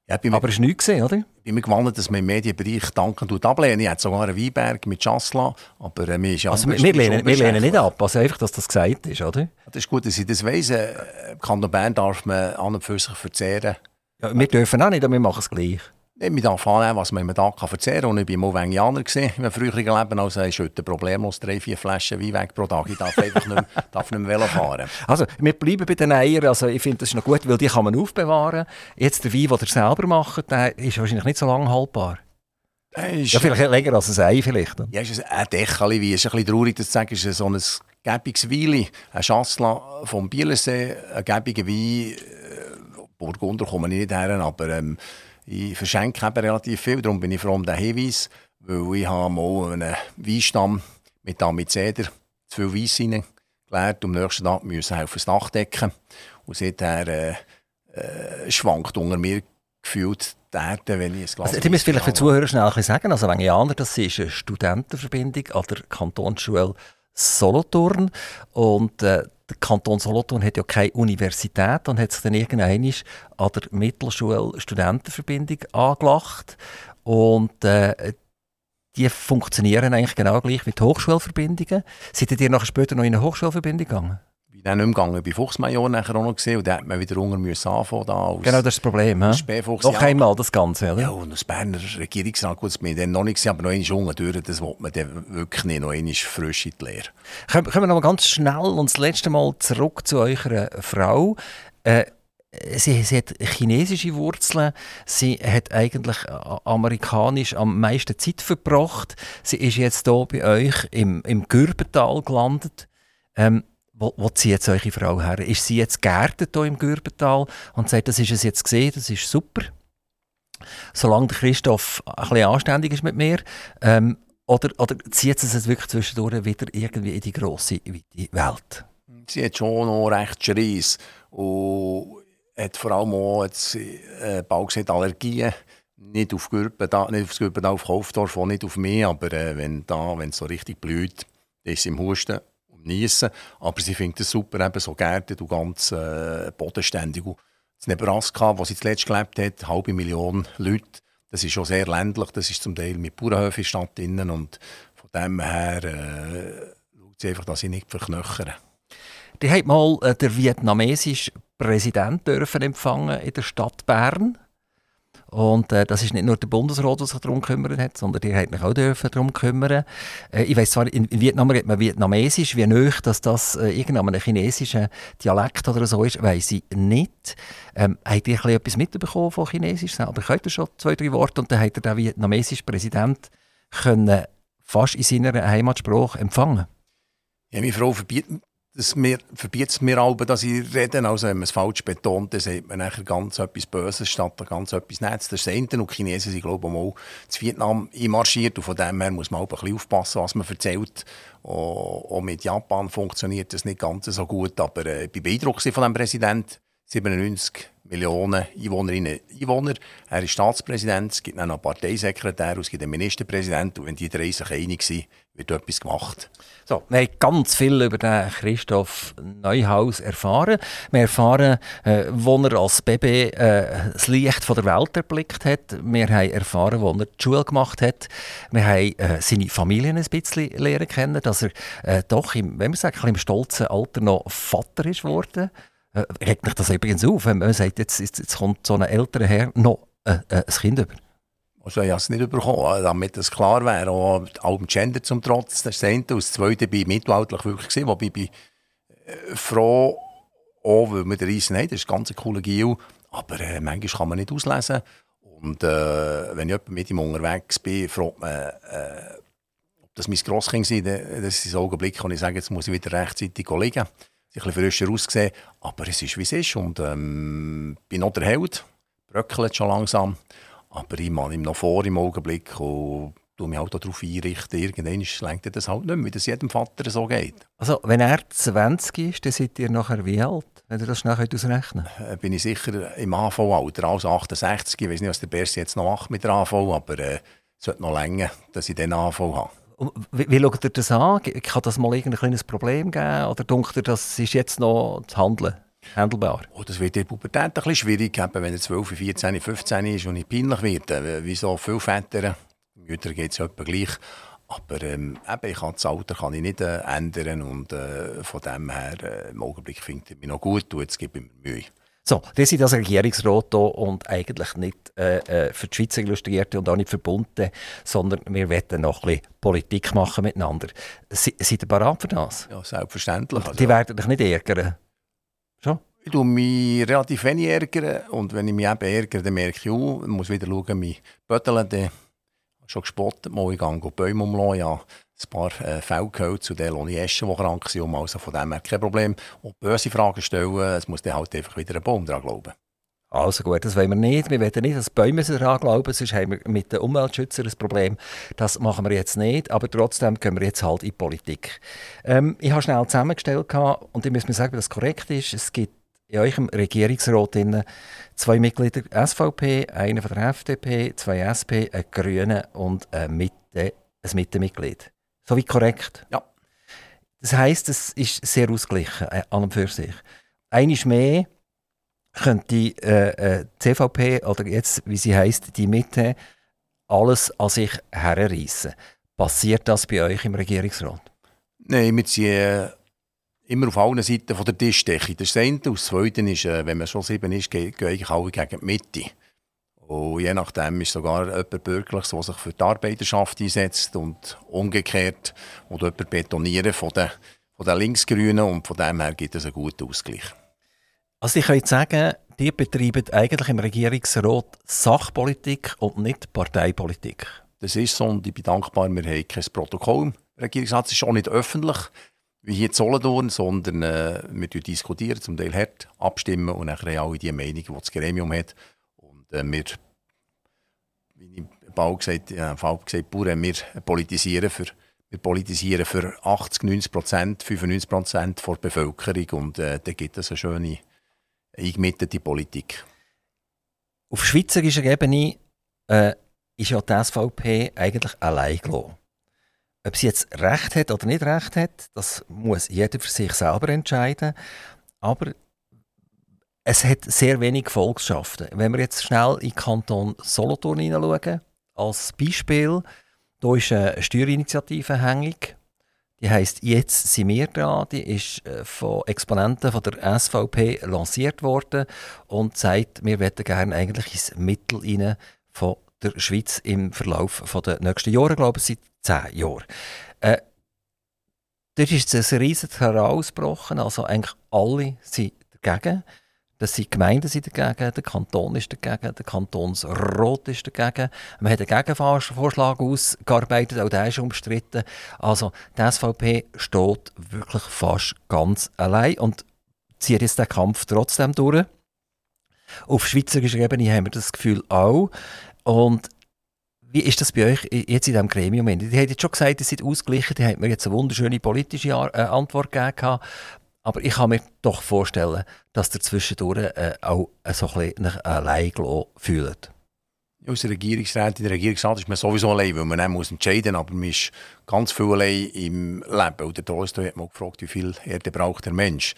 Ja, bin Aber es war nichts, gewesen, oder? Ich bin mir gewandelt, dass man im Medienbereich danken tut ablehnen. Ich hätte sogar einen Weinberg mit Chassla, aber äh, mir ist Also wir, wir, lehnen, wir lehnen nicht ab, also einfach, dass das gesagt ist, oder? Das ist gut, dass ich das weiss. Äh, Im Kanton Bern darf man an und für sich verzehren. Ja, wir dürfen auch nicht, aber wir machen es gleich. Nicht mit anfangen, was man im Tag kann verzehren kann. Und ich war mal Venianer in meinem früheren Leben. Also ich heute problemlos drei, vier Flaschen Wein weg pro Tag. Ich darf einfach nicht mehr, darf nicht mehr Velo fahren. Also, wir bleiben bei den Eiern. Also, ich finde, das ist noch gut, weil die kann man aufbewahren. Jetzt der Wein, den ihr selber macht, der ist wahrscheinlich nicht so lange haltbar. Ist, Ja, vielleicht länger als ein Ei vielleicht. ja, ist ein Decheli, wie ist ein bisschen traurig das zu sagen, ist so ein gäbiges Weili, ein Schassla vom Bielersee, ein gäbiger Wein. Äh, Burgunder komme ich nicht her, aber ähm, ich verschenke eben relativ viel, darum bin ich froh um den Hinweis, weil ich habe mal einen Weinstamm mit Amizeder zu viel Weiss reingeleert und am nächsten Tag müssen helfen das Dach decken. Und seither äh, äh, schwankt unter mir gefühlt die Erde, wenn ich ein Glas Also, ich muss vielleicht für die. Zuhörer schnell sagen. Also, Venianer, das ist eine Studentenverbindung an der Kantonsschule Solothurn. Und äh, der Kanton Solothurn hat ja keine Universität und hat sich dann irgendwann an der Mittelschule Studentenverbindung angelacht. Und äh, die funktionieren eigentlich genau gleich wie die Hochschulverbindungen. Seid ihr nachher später noch in eine Hochschulverbindung gegangen? Bin dann nicht mehr gegangen. Ich bin Fuchsmajor nachher auch noch gesehen und da hat man wieder unter müssen anfangen. Da als Genau, das ist das Problem. Noch ja. einmal das Ganze, oder? Ja, und als Berner Regierungsrat, gut, das bin ich dann noch nicht gesehen, aber noch einmal unten durch, das will man dann wirklich nicht, noch einmal frisch in die Lehre. Kommen wir noch mal ganz schnell und das letzte Mal zurück zu eurer Frau. Äh, sie, sie hat chinesische Wurzeln. Sie hat eigentlich amerikanisch am meisten Zeit verbracht. Sie ist jetzt hier bei euch im, im Gürbental gelandet. Ähm, wo, wo zieht eure Frau her? Ist sie jetzt geerdet hier im Gürbental und sagt, das ist es jetzt gesehen, das ist super? Solange Christoph ein anständig ist mit mir. Ähm, oder, oder zieht es es wirklich zwischendurch wieder irgendwie in die grosse, weite Welt? Sie hat schon noch recht Schreis und hat vor allem auch jetzt, äh, bald gesagt, Allergien. Nicht auf Gürbental, nicht auf das Gürbental, auf Kaufdorf, auch nicht auf mich, aber äh, wenn es so richtig blüht, ist sie im Husten Niesen. Aber sie findet es super, eben so geerdet und ganz äh, bodenständig. In Nebraska, wo sie zuletzt gelebt hat, eine halbe Million Leute, das ist schon sehr ländlich, das ist zum Teil mit Bauernhöfen Stadt innen und von dem her äh, schaut sie einfach, dass sie nicht verknöchern. Die hat mal äh, der vietnamesische Präsident empfangen in der Stadt Bern. Und äh, das ist nicht nur der Bundesrat, der sich darum gekümmert hat, sondern die hat mich auch dürfen darum kümmern. Äh, ich weiß zwar, in, in Vietnam redet man Vietnamesisch, wie nöch, dass das äh, irgendein chinesischer Dialekt oder so ist, weiß ich nicht. Ähm, habt ihr etwas mitbekommen von Chinesisch selber? Könnt ihr schon zwei, drei Worte? Und dann hat er den vietnamesischen Präsident können fast in seiner Heimatsprache empfangen. Ja, meine Frau verbietet es mir, verbietet mir aber, dass ich rede. Also, wenn man es falsch betont, dann sagt man nachher ganz etwas Böses statt ganz etwas Nettes. Das ist das. Und die Chinesen sind, glaube ich, mal zu Vietnam einmarschiert. Und von dem her muss man auch ein bisschen aufpassen, was man erzählt. Auch mit Japan funktioniert das nicht ganz so gut. Aber äh, ich war beeindruckt von dem Präsidenten. 97 Millionen Einwohnerinnen und Einwohner. Er ist Staatspräsident, es gibt noch einen Parteisekretär, es gibt einen Ministerpräsident. Und wenn die drei sich einig sind, wird etwas gemacht. So, wir haben ganz viel über den Christoph Neuhaus erfahren. Wir erfahren, äh, wo er als Baby äh, das Licht von der Welt erblickt hat. Wir haben erfahren, wo er die Schule gemacht hat. Wir haben äh, seine Familie ein bisschen lernen kennen, dass er äh, doch, im, wenn man sagt, im stolzen Alter noch Vater ist geworden. Äh, regt mich das übrigens auf, wenn man sagt, jetzt, jetzt, jetzt kommt so ein älterer Herr noch äh, äh, ein Kind über. Also ich habe es nicht bekommen, damit es klar wäre, auch allem Gender zum Trotz, das das eine. Und das zweite bin ich mittelalterlich wirklich gesehen, wobei ich bin äh, froh, auch weil wir den Riesen haben, das ist ein ganz cooler Gil, aber äh, manchmal kann man nicht auslesen. Und äh, wenn ich mit ihm unterwegs bin, fragt man, äh, ob das mein Grosskind dann- das ist ein Augenblick, und ich sage, jetzt muss ich wieder rechtzeitig liegen. Ein bisschen frischer ausgesehen, aber es ist, wie es ist. Und ähm, bin noch der Held, bröckelt schon langsam. Aber ich mache ihm noch vor im Augenblick und tue mich halt darauf einrichten. Irgendwann lenkt das halt nicht mehr, wie das jedem Vater so geht. Also, wenn er 20 ist, dann seid ihr nachher wie alt, wenn ihr das schnell ausrechnen könnt. Äh, bin ich sicher im AV-Alter, also 68. Ich weiß nicht, was der Bersi jetzt noch macht mit der AV, aber äh, sollte noch länger, dass ich den Anfang habe. Wie, schaut ihr das an? Kann das mal ein kleines Problem geben? Oder denkt ihr, das ist jetzt noch zu handeln? Handelbar? Oh, das wird in der Pubertät ein bisschen schwierig, wenn er 12, 14, 15 ist und nicht peinlich wird. Wie so viele Väter, Mütter geht es etwa gleich. Aber ähm, eben, ich kann das Alter kann ich nicht äh, ändern und äh, von dem her, äh, im Augenblick finde ich mich noch gut und jetzt gebe ich mir Mühe. So, wir sind als Regierungsrat hier und eigentlich nicht äh, äh, für die Schweizer Illustrierte und auch nicht verbunden, sondern wir wollen noch ein bisschen Politik machen miteinander. Sie, seid ihr bereit für das? Ja, selbstverständlich. Also, die werden dich nicht ärgern? Schon? Ich tue mich relativ wenig ärgern und wenn ich mich eben ärgere, dann merke ich auch, ich muss wieder schauen, mein Bötteln, schon gespottet, mal ich gehe Bäume umlassen, ja, ein paar äh, Fälle gehört zu denen, die Eschen, die krank sind, also von dem her kein Problem. Und böse Fragen stellen, es muss dann halt einfach wieder ein Baum dran glauben. Also gut, das wollen wir nicht. Wir wollen nicht, dass Bäume daran glauben, sonst haben wir mit den Umweltschützern ein Problem. Das machen wir jetzt nicht, aber trotzdem gehen wir jetzt halt in die Politik. Ähm, ich habe schnell zusammengestellt und ich muss mir sagen, dass es korrekt ist. Es gibt in eurem Regierungsrat zwei Mitglieder SVP, einer von der FDP, zwei SP, ein Grüne und ein, Mitte, ein Mittemitglied. So wie korrekt? Ja. Das heisst, es ist sehr ausgeglichen äh, an und für sich. Eines mehr könnte die äh, äh, CVP oder jetzt, wie sie heißt, die Mitte, alles an sich herreißen. Passiert das bei euch im Regierungsrat? Nein, wir sind äh, immer auf allen Seiten von der Tischdecke. Das ist das eine. Und das Zweite ist, äh, wenn man schon sieben ist, gehen eigentlich alle gegen die Mitte. Und je nachdem ist sogar jemand Bürgerliches, der sich für die Arbeiterschaft einsetzt und umgekehrt oder jemand betonieren von den, von den Linksgrünen und von dem her gibt es einen guten Ausgleich. Also ich könnte sagen, die betreiben eigentlich im Regierungsrat Sachpolitik und nicht Parteipolitik. Das ist so und ich bin dankbar, wir haben kein Protokoll im Regierungsrat. Es ist auch nicht öffentlich wie hier in Solothurn, sondern äh, wir diskutieren, zum Teil hart abstimmen und dann haben alle die Meinung, die das Gremium hat. Äh, wir, wie ich bald gesagt, äh, Bauern, wir politisieren für wir politisieren für 80, 90 Prozent, 95 Prozent der Bevölkerung und äh, da gibt es eine schöne eingemittete Politik. Auf schweizerischer Ebene äh, ist ja die SVP eigentlich allein gelassen. Ob sie jetzt Recht hat oder nicht Recht hat, das muss jeder für sich selber entscheiden. Aber es hat sehr wenig Volksschaften. Wenn wir jetzt schnell in den Kanton Solothurn hineinschauen, als Beispiel, da ist eine Steuerinitiative hängig. Die heisst «Jetzt sind wir dran». Die ist äh, von Exponenten von der SVP lanciert worden und sagt, wir möchten gerne eigentlich ins Mittel rein von der Schweiz im Verlauf der nächsten Jahre, glaube ich, seit zehn Jahren. Äh, dort ist ein riesiges herausgebrochen, also eigentlich alle sind dagegen. Das sind Gemeinden sind dagegen, der Kanton ist dagegen, der Kantonsrat ist dagegen. Man hat einen Gegenvorschlag ausgearbeitet, auch der ist umstritten. Also die SVP steht wirklich fast ganz allein und zieht jetzt den Kampf trotzdem durch. Auf schweizerischer Ebene haben wir das Gefühl auch. Und wie ist das bei euch jetzt in diesem Gremium? Die haben jetzt schon gesagt, ihr seid ausgeglichen, die haben mir jetzt eine wunderschöne politische äh, Antwort gegeben. Aber ich kann mir doch vorstellen, dass ihr zwischendurch äh, auch so ein bisschen allein fühlt. Als Regierungsrat, in der Regierungsrat ist man sowieso allein, weil man muss entscheiden muss, aber man ist ganz viel allein im Leben. Und der Tolstoy hat mal gefragt, wie viel Erde braucht der Mensch.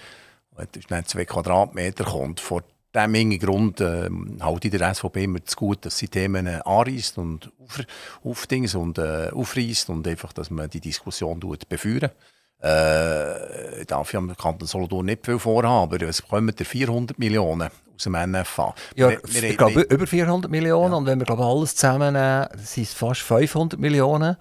Und das ist nicht zwei Quadratmeter kommt. Vor diesem Hintergrund äh, halte ich der SVP immer zu gut, dass sie Themen äh, anreißt und auf, aufdings und äh, aufreißt und einfach, dass man die Diskussion befeuert. Äh, darf ja am Kanton Solothurn nicht viel vorhaben, aber es kommen 400 Millionen aus dem NFA. Ja, wir, wir, ich glaube über 400 Millionen ja. und wenn wir glaube alles zusammennehmen, sind es fast 500 Millionen.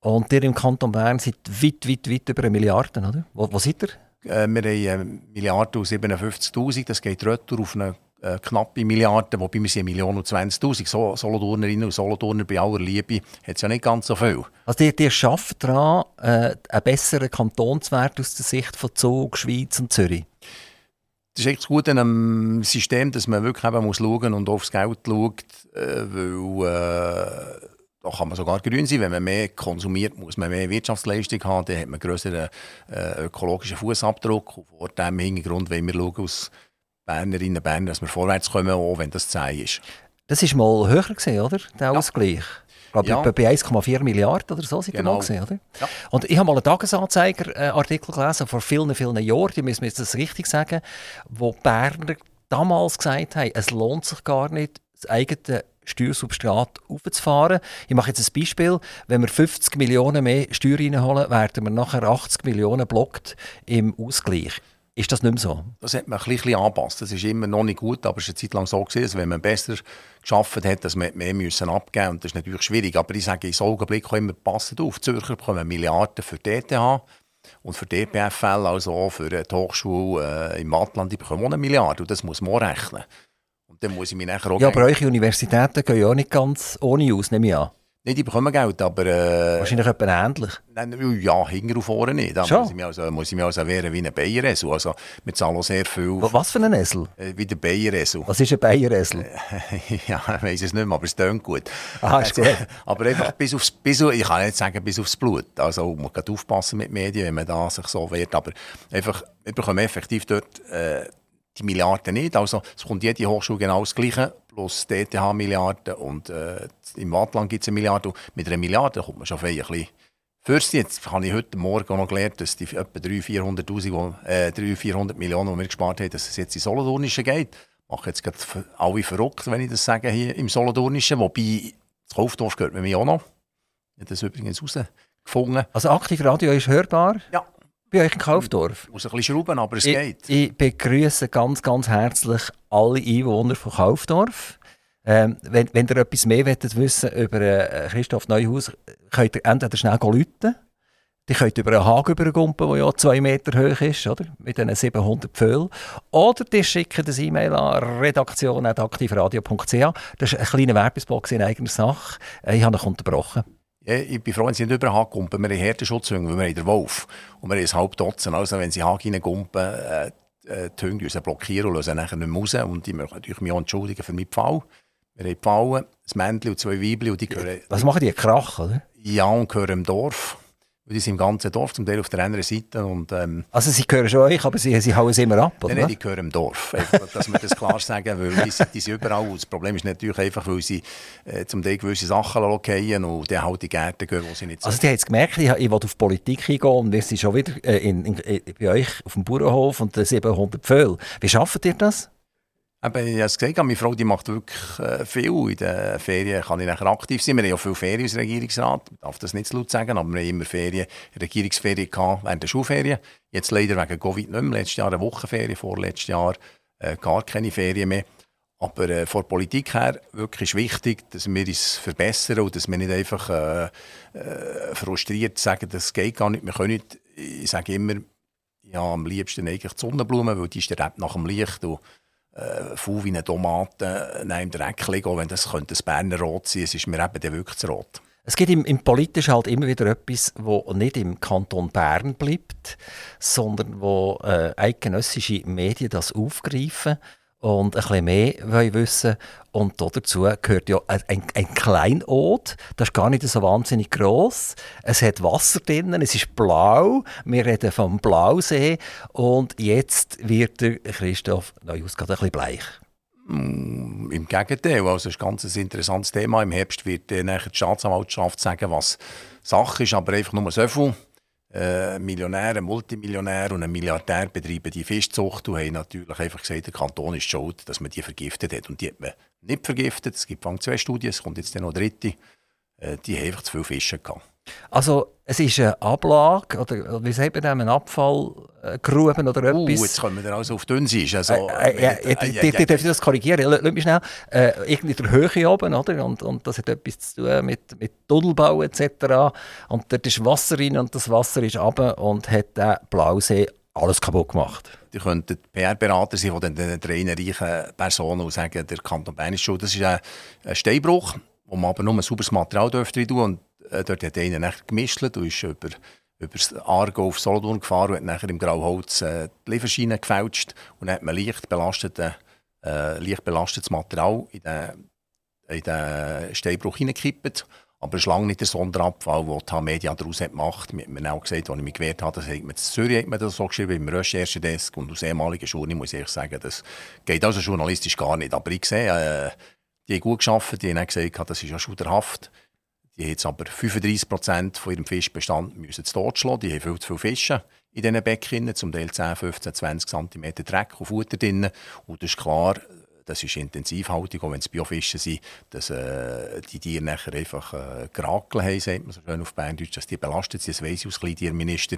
Und ihr im Kanton Bern seid weit, weit, weit über eine Milliarde, oder? Wo, wo seid ihr? Äh, wir haben eine Milliarde und 57'000, das geht retour auf eine äh, knappe Milliarde, wobei wir sind eine Million und 20'000. So, Solothurnerinnen und Solothurner bei aller Liebe hat es ja nicht ganz so viel. Also ihr, ihr schafft daran, äh, einen besseren Kantonswert aus der Sicht von Zug, Schweiz und Zürich? Das ist echt gut in einem System, dass man wirklich eben muss schauen und aufs Geld schaut, äh, weil äh, da kann man sogar grün sein. Wenn man mehr konsumiert, muss man mehr Wirtschaftsleistung haben. Dann hat man einen größeren äh, ökologischen Fußabdruck. Vor diesem Hintergrund wollen wir schauen, als Bernerinnen und Berner, dass wir vorwärts kommen, auch wenn das zäh ist. Das war mal höher, gewesen, oder? Der Ausgleich. glaube ja. bei 1,4 Milliarden oder so sind genau. gesehen, oder? Ja. Und ich habe mal einen Tagesanzeiger-Artikel gelesen vor vielen, vielen Jahren, die müssen wir jetzt das richtig sagen, wo Berner damals gesagt haben, es lohnt sich gar nicht, das eigene Steuersubstrat aufzufahren. Ich mache jetzt ein Beispiel. Wenn wir 50 Millionen mehr Steuer reinholen, werden wir nachher 80 Millionen blockt im Ausgleich. Ist das nicht mehr so? Das hat man ein bisschen angepasst. Das ist immer noch nicht gut, aber es ist eine Zeit lang so gewesen, dass wenn man besser geschafft hat, dass man mehr müssen abgeben und das ist natürlich schwierig. Aber ich sage, in so Augenblick immer, passt auf, die Zürcher bekommen Milliarden für DTH und für DPFL, also auch für die Hochschule äh, im Wattland, die bekommen auch eine Milliarde und das muss man rechnen. Und dann muss ich mich nachher auch... Ja, aber eure Universitäten gehen ja auch nicht ganz ohne aus, nehme ich an. Nein, die bekommen Geld, aber... Äh, Wahrscheinlich etwas ähnlich. Nein, ja, hinten und vorne nicht. Da muss ich mich also, muss ich mich also wehren wie ein Bayeresel. Also, wir zahlen auch sehr viel... Was für ein Esel? Äh, wie der Bayeresel. Was ist ein Bayeresel? ja, ich weiß es nicht mehr, aber es tönt gut. Aha, ist gut. aber einfach bis aufs... Bis, ich kann nicht sagen bis aufs Blut. Also, man muss aufpassen mit Medien, wenn man da sich so wehrt. Aber einfach, wir bekommen effektiv dort... Äh, die Milliarden nicht. Also es kommt jede Hochschule genau das Gleiche, plus DTH-Milliarden und äh, im Wattland gibt es eine Milliarde. Und mit einer Milliarde kommt man schon ein bisschen Fürst jetzt habe ich heute Morgen noch gelernt, dass die etwa 300, 400, äh, 300, 400 Millionen, die wir gespart haben, dass es jetzt in Solothurnischen geht. Mache jetzt gerade alle verrückt, wenn ich das sage, hier im Solothurnischen. Wobei, das Kaufdorf gehört mir auch noch. Ich habe das übrigens herausgefunden. Also aktiv Radio ist hörbar? Ja, bei euch in Kaufdorf. Ich muss ein bisschen schrauben, aber es ich, geht. Ich begrüße ganz, ganz herzlich alle Einwohner von Kaufdorf. Ähm, wenn, wenn ihr etwas mehr wollt wissen über äh, Christoph Neuhaus, könnt ihr entweder schnell rufen. Die könnt über einen Haken übergumpen, der ja zwei Meter hoch ist, oder? mit diesen 700 Pföhlen. Oder die schicken das E-Mail an redaktion.aktivradio.ch. Das ist ein kleiner Werbespot in eigener Sache. Äh, ich habe ihn unterbrochen. Ja, ich bin froh, wenn sie nicht über den Hag gumpen. Wir haben Härtenschutzhunde, weil wir haben den Wolf. Und wir haben ein halb Dutzend. Also wenn sie Hag reingumpen, äh, äh, die Hunde uns blockieren und lösen nachher nicht mehr raus. Und ich möchte natürlich mich auch entschuldigen für meinen Pfau. Wir haben Pfauen, ein Männchen und zwei Weibchen. Und die gehören, Was machen die? Krach, oder? Ja, und gehören im Dorf. Die sind im ganzen Dorf, zum Teil auf der anderen Seite. Und, ähm, also sie gehören schon euch, aber sie, sie hauen es immer ab, oder? Nein, die gehören im Dorf. Dass wir das klar sagen, weil die, sind, die sind überall. Und das Problem ist natürlich einfach, weil sie äh, zum Teil gewisse Sachen fallen und dann halt die Gärten gehören, wo sie nicht so Also die haben jetzt gemerkt, ich, ich will auf Politik eingehen und wir sind schon wieder äh, in, in, in, bei euch auf dem Bauernhof und 700 Pföhl. Wie schafft ihr das? Eben, ich habe es gesagt, meine Frau die macht wirklich äh, viel. In den Ferien kann ich nachher aktiv sein. Wir haben ja viele Ferien als Regierungsrat. Ich darf das nicht zu laut sagen, aber wir haben immer Ferien, Regierungsferien gehabt während der Schulferien. Jetzt leider wegen Covid nicht mehr. Letztes Jahr eine Wochenferie, vorletztes Jahr äh, gar keine Ferien mehr. Aber äh, von der Politik her wirklich ist wichtig, dass wir uns verbessern und dass wir nicht einfach äh, äh, frustriert sagen, das geht gar nicht, wir können nicht. Ich sage immer, ja, am liebsten eigentlich die Sonnenblumen, weil die ist der nach dem Licht und äh, faul wie eine Tomate äh, im Dreck liegen, wenn das könnte ein Berner Rot sein, es ist mir eben dann wirklich zu rot. Es gibt im, im Politischen halt immer wieder etwas, wo nicht im Kanton Bern bleibt, sondern wo äh, eidgenössische Medien das aufgreifen und ein bisschen mehr wollen wissen Und dazu gehört ja ein, ein, ein Kleinod. Das ist gar nicht so wahnsinnig groß. Es hat Wasser drin, es ist blau. Wir reden vom Blausee. Und jetzt wird der Christoph Neuhaus gerade ein bisschen bleich. Mm, Im Gegenteil, also das ist ein ganz interessantes Thema. Im Herbst wird äh, die Staatsanwaltschaft sagen, was Sache ist, aber einfach nur so viel äh, Millionär, ein Multimillionär und ein Milliardär betreiben die Fischzucht und haben natürlich einfach gesagt, der Kanton ist schuld, dass man die vergiftet hat. Und die hat man nicht vergiftet. Es gibt zwei Studien, es kommt jetzt noch eine dritte. Äh, die haben einfach zu viele Fische gehabt. Also es ist eine Ablage, oder wie sagt man das, ein Abfallgruben oder uh, etwas? jetzt kommen wir also auf dünn ist. Also, äh, äh, äh, äh, darf ich das korrigieren? Lass mich schnell. Äh, irgendwie der Höhe oben, oder? Und, und das hat etwas zu tun mit, mit Tunnelbau etc. Und dort ist Wasser rein und das Wasser ist runter und hat den Blausee alles kaputt gemacht. Die könnten PR-Berater sein von den, drei reichen Personen und sagen, der Kanton Bern ist schon. Das ist ein, ein Steinbruch, wo man aber nur ein sauberes Material dürfte tun und äh, dort hat einer nachher gemischt und ist über, über das Argo auf Solothurn gefahren und hat nachher im Grauholz äh, die Lieferschiene gefälscht und dann hat man leicht, äh, leicht belastetes Material in den, in den Steinbruch hineingekippt. Aber es ist lange nicht der Sonderabfall, den die Media daraus hat gemacht. Hat mir auch gesagt, als ich mich gewehrt habe, dass man in Zürich hat man das so geschrieben, im Recherchedesk. Und aus ehemaliger Schule muss ich sagen, das geht also journalistisch gar nicht. Aber ich sehe, äh, die haben gut gearbeitet, die haben gesagt, das ist ja schuderhaft Die haben jetzt aber 35 Prozent von ihrem Fischbestand müssen zu Tod schlagen. Die haben viel zu viele Fische in diesen Becken, zum Teil 10, 15, 20 cm Dreck und Futter drin. Und das ist klar, das ist Intensivhaltung, auch wenn es Biofische sind, dass äh, die Tiere nachher einfach äh, gerakeln haben, sagt man so schön auf Berndeutsch, dass die belastet sind. Das weiss ich als Kleintierminister.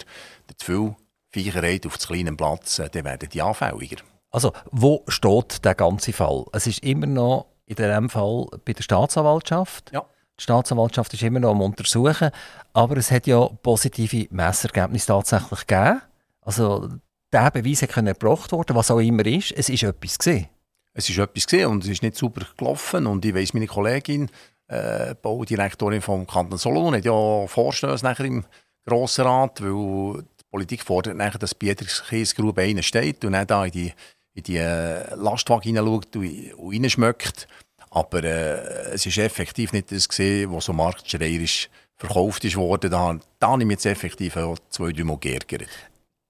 Zu viel Viecherheit auf zu kleinen Platz, äh, dann werden die anfälliger. Also, wo steht der ganze Fall? Es ist immer noch in diesem Fall bei der Staatsanwaltschaft. Ja. Die Staatsanwaltschaft ist immer noch am Untersuchen, aber es hat ja positive Messergebnisse tatsächlich gegeben. Also, der Beweis konnte erbracht werden, was auch immer ist. Es ist etwas gesehen. Es ist etwas gesehen und es ist nicht super gelaufen. Und ich weiss, meine Kollegin, äh, Baudirektorin vom Kanton Solothurn, hat ja Vorstöße nachher im Grossen Rat, weil die Politik fordert nachher, dass die Kiesgrube einer steht und dann da in die, in die äh, Lastwagen hineinschaut und reinschmeckt. Aber äh, es ist effektiv nicht das gesehen, was so marktschreierisch verkauft ist worden. Da, da habe ich mich jetzt effektiv auch zwei, drei Mal geärgert.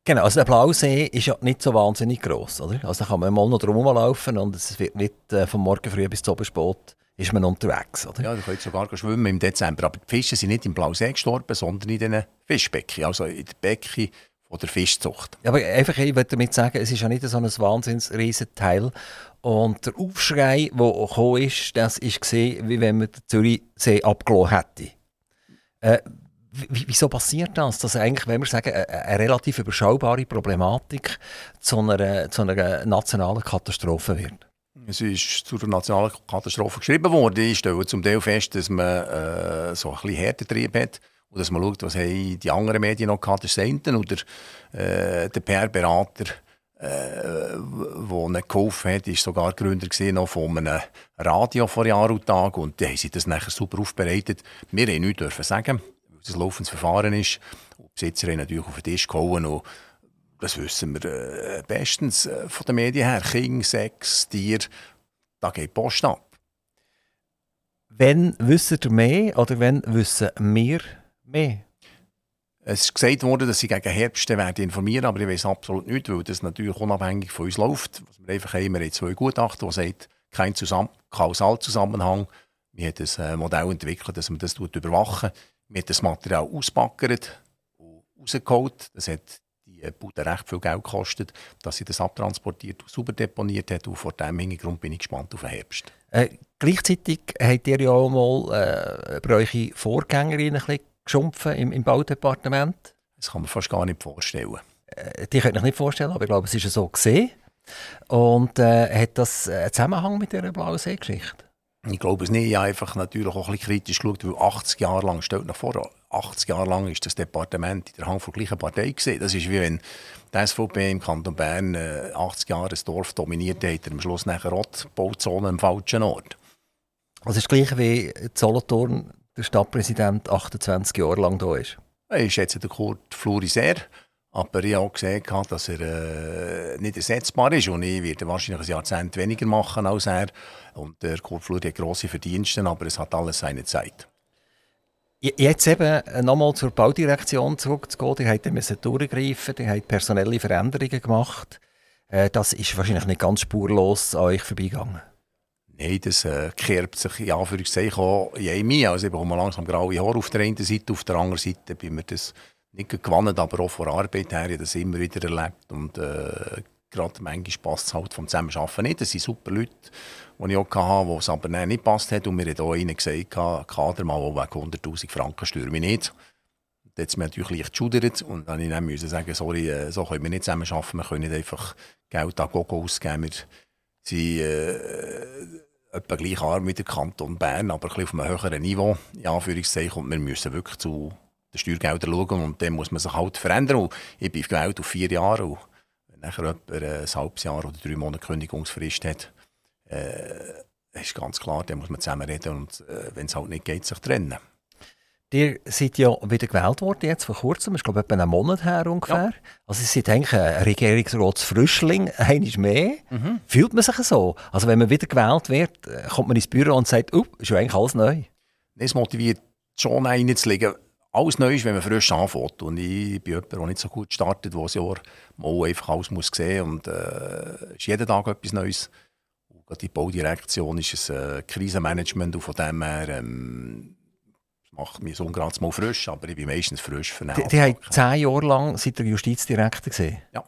Genau, also der Blausee ist ja nicht so wahnsinnig gross, oder? Also da kann man mal noch drum laufen und es wird nicht äh, vom Morgen früh bis zum spät ist man unterwegs, oder? Ja, du könnt sogar schwimmen im Dezember. Aber die Fische sind nicht im Blausee gestorben, sondern in diesen Fischbecken, also in den Becken von der Fischzucht. Ja, aber einfach, ich würde damit sagen, es ist ja nicht so ein wahnsinns Teil. Und der Aufschrei, der gekommen ist, das gesehen, wie wenn man den Zürichsee abgelassen hätte. Äh, wieso passiert das? Dass eigentlich, wenn wir sagen, eine, relativ überschaubare Problematik zu einer, zu einer nationalen Katastrophe wird? Es ist zu einer nationalen Katastrophe geschrieben worden. Ich stelle zum Teil fest, dass man äh, so ein bisschen Härtetrieb hat und dass man schaut, was die anderen Medien noch gehabt, der Senten oder äh, der PR-Berater, äh, wo ihnen geholfen hat, ist sogar Gründer noch von einem Radio vor Jahr und Tag und die haben sie das nachher super aufbereitet. Wir haben nichts dürfen sagen das laufendes Verfahren ist. Die Besitzer haben natürlich auf den Tisch gehauen und das wissen wir äh, bestens äh, von den Medien her. King, Sex, Tier, da geht Post ab. Wenn wissen ihr mehr oder wenn wissen wir mehr? Es ist gesagt worden, dass sie gegen Herbst werden informieren, aber ich weiß absolut nicht, weil das natürlich unabhängig von uns läuft. Was wir einfach haben, wir haben zwei Gutachten, die sagen, kein Zusamm Kausalzusammenhang. Wir haben ein äh, Modell entwickelt, dass man das überwachen wir haben das Material auspackert und rausgeholt. Das hat die Bude recht viel Geld gekostet, dass sie das abtransportiert und sauber deponiert hat. Und vor diesem Hintergrund bin ich gespannt auf den Herbst. Äh, gleichzeitig habt ihr ja auch mal äh, bei euren Vorgängerin ein bisschen geschumpfen im, im Baudepartement. Das kann man fast gar nicht vorstellen. Äh, die könnt ihr nicht vorstellen, aber ich glaube, es ist so gesehen. Und äh, hat das einen Zusammenhang mit dieser blauen See-Geschichte? Ich glaube es nicht. Ich habe einfach natürlich auch ein bisschen kritisch geschaut, weil 80 Jahre lang, stellt nach vor, 80 Jahre lang ist das Departement in der Hand von der gleichen Partei gewesen. Das ist wie wenn die SVP im Kanton Bern äh, 80 Jahre das Dorf dominiert hat, am Schluss nachher Rotbauzone am falschen Ort. Also ist das gleiche wie Solothurn, der Stadtpräsident 28 Jahre lang da ist? Ist jetzt der Kurt Fluri sehr. Aber ich habe auch gesehen, dass er äh, nicht ersetzbar ist. Und ich werde wahrscheinlich ein Jahrzehnt weniger machen als er. Und der Kurt Flur hat grosse Verdienste, aber es hat alles seine Zeit. Jetzt eben nochmal zur Baudirektion zurückzugehen. Die haben durchgreifen, die haben personelle Veränderungen gemacht. Äh, das ist wahrscheinlich nicht ganz spurlos an euch vorbeigegangen. Nein, das äh, kehrt sich in Anführungszeichen auch in einem Also ich bekomme langsam graue Haare auf der einen Seite, auf der anderen Seite bin mir das nicht gewonnen, aber auch von Arbeit her, ich das immer wieder erlebt. Und äh, gerade manchmal passt es halt vom Zusammenarbeiten nicht. Das sind super Leute, die ich auch hatte, wo es aber nicht gepasst hat. Und mir hat auch einer gesagt, Kader mal wegen 100'000 Franken stürme ich nicht. Hat es mir natürlich leicht geschudert und dann musste ich sagen, sorry, äh, so können wir nicht zusammenarbeiten, wir können nicht einfach Geld an Gogo ausgeben. Wir sind äh, etwa gleich arm wie der Kanton Bern, aber ein auf einem höheren Niveau, in Anführungszeichen, und wir müssen wirklich zu den Steuergeldern schauen und dann muss man sich halt verändern. Und ich bin gewählt auf vier Jahre und wenn nachher jemand ein halbes Jahr oder drei Monate Kündigungsfrist hat, äh, ist ganz klar, dann muss man zusammen reden und äh, wenn es halt nicht geht, sich trennen. Ihr seid ja wieder gewählt worden, jetzt vor kurzem, ich glaube etwa einen Monat her ungefähr. Ja. Also ihr seid eigentlich ein Regierungsratsfrischling, einiges mehr. Mhm. Fühlt man sich so? Also wenn man wieder gewählt wird, äh, kommt man ins Büro und sagt, oh, ist ja eigentlich alles neu. Es motiviert schon reinzulegen, alles neu ist, wenn man frisch anfängt. Und ich bin jemand, der nicht so gut startet, der das Jahr mal einfach alles muss sehen muss. Und es äh, ist jeden Tag etwas Neues. Und die Baudirektion ist ein äh, Krisenmanagement und von dem her ähm, macht mich so gerade mal frisch, aber ich bin meistens frisch für Die, die haben zehn Jahre lang seit der Justizdirektor gesehen. Ja.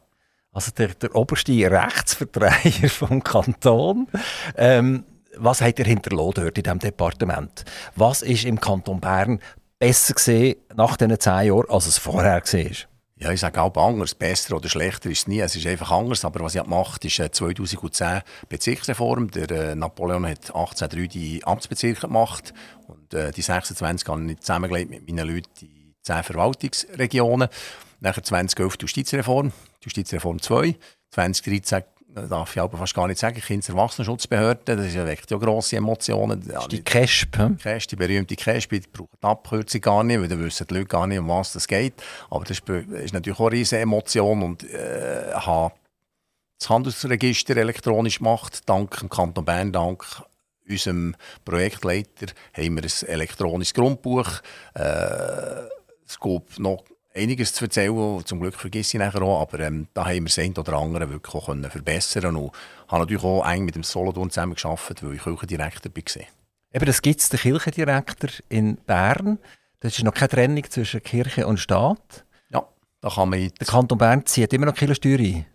Also der, der oberste Rechtsvertreiber vom Kanton. Ähm, was hat er hinterlassen dort in diesem Departement? Was ist im Kanton Bern besser gesehen nach diesen zehn Jahren, als es vorher war? Ja, ich sage auch anders. Besser oder schlechter ist es nie. Es ist einfach anders. Aber was ich gemacht habe, ist 2010 Bezirksreform. Der äh, Napoleon hat 1803 die Amtsbezirke gemacht. Und äh, die 26 habe ich zusammengelegt mit meinen Leuten die 10 Verwaltungsregionen. Nachher 2011 die Justizreform, die Justizreform 2. 2013 darf ich aber fast gar nicht sagen, Kinder- Erwachsenenschutzbehörde, das weckt ja grosse Emotionen. Das die CASP. Hm? Die berühmte CASP, die braucht die Abkürzung gar nicht, weil dann wissen die Leute gar nicht, um was es geht. Aber das ist natürlich auch eine riesige Emotion und äh, habe das Handelsregister elektronisch gemacht, dank dem Kanton Bern, dank unserem Projektleiter haben wir ein elektronisches Grundbuch. Äh, es gibt noch einiges zu erzählen. Zum Glück vergesse ich nachher auch. Aber ähm, da haben wir das eine oder andere wirklich auch können verbessern und habe natürlich auch eng mit dem Solothurn zusammengearbeitet, weil ich Kirchendirektor war. Eben, das gibt es, den Kirchendirektor in Bern. Das ist noch keine Trennung zwischen Kirche und Staat. Ja, da kann man... Der Kanton Bern zieht immer noch Kirchensteuer ein.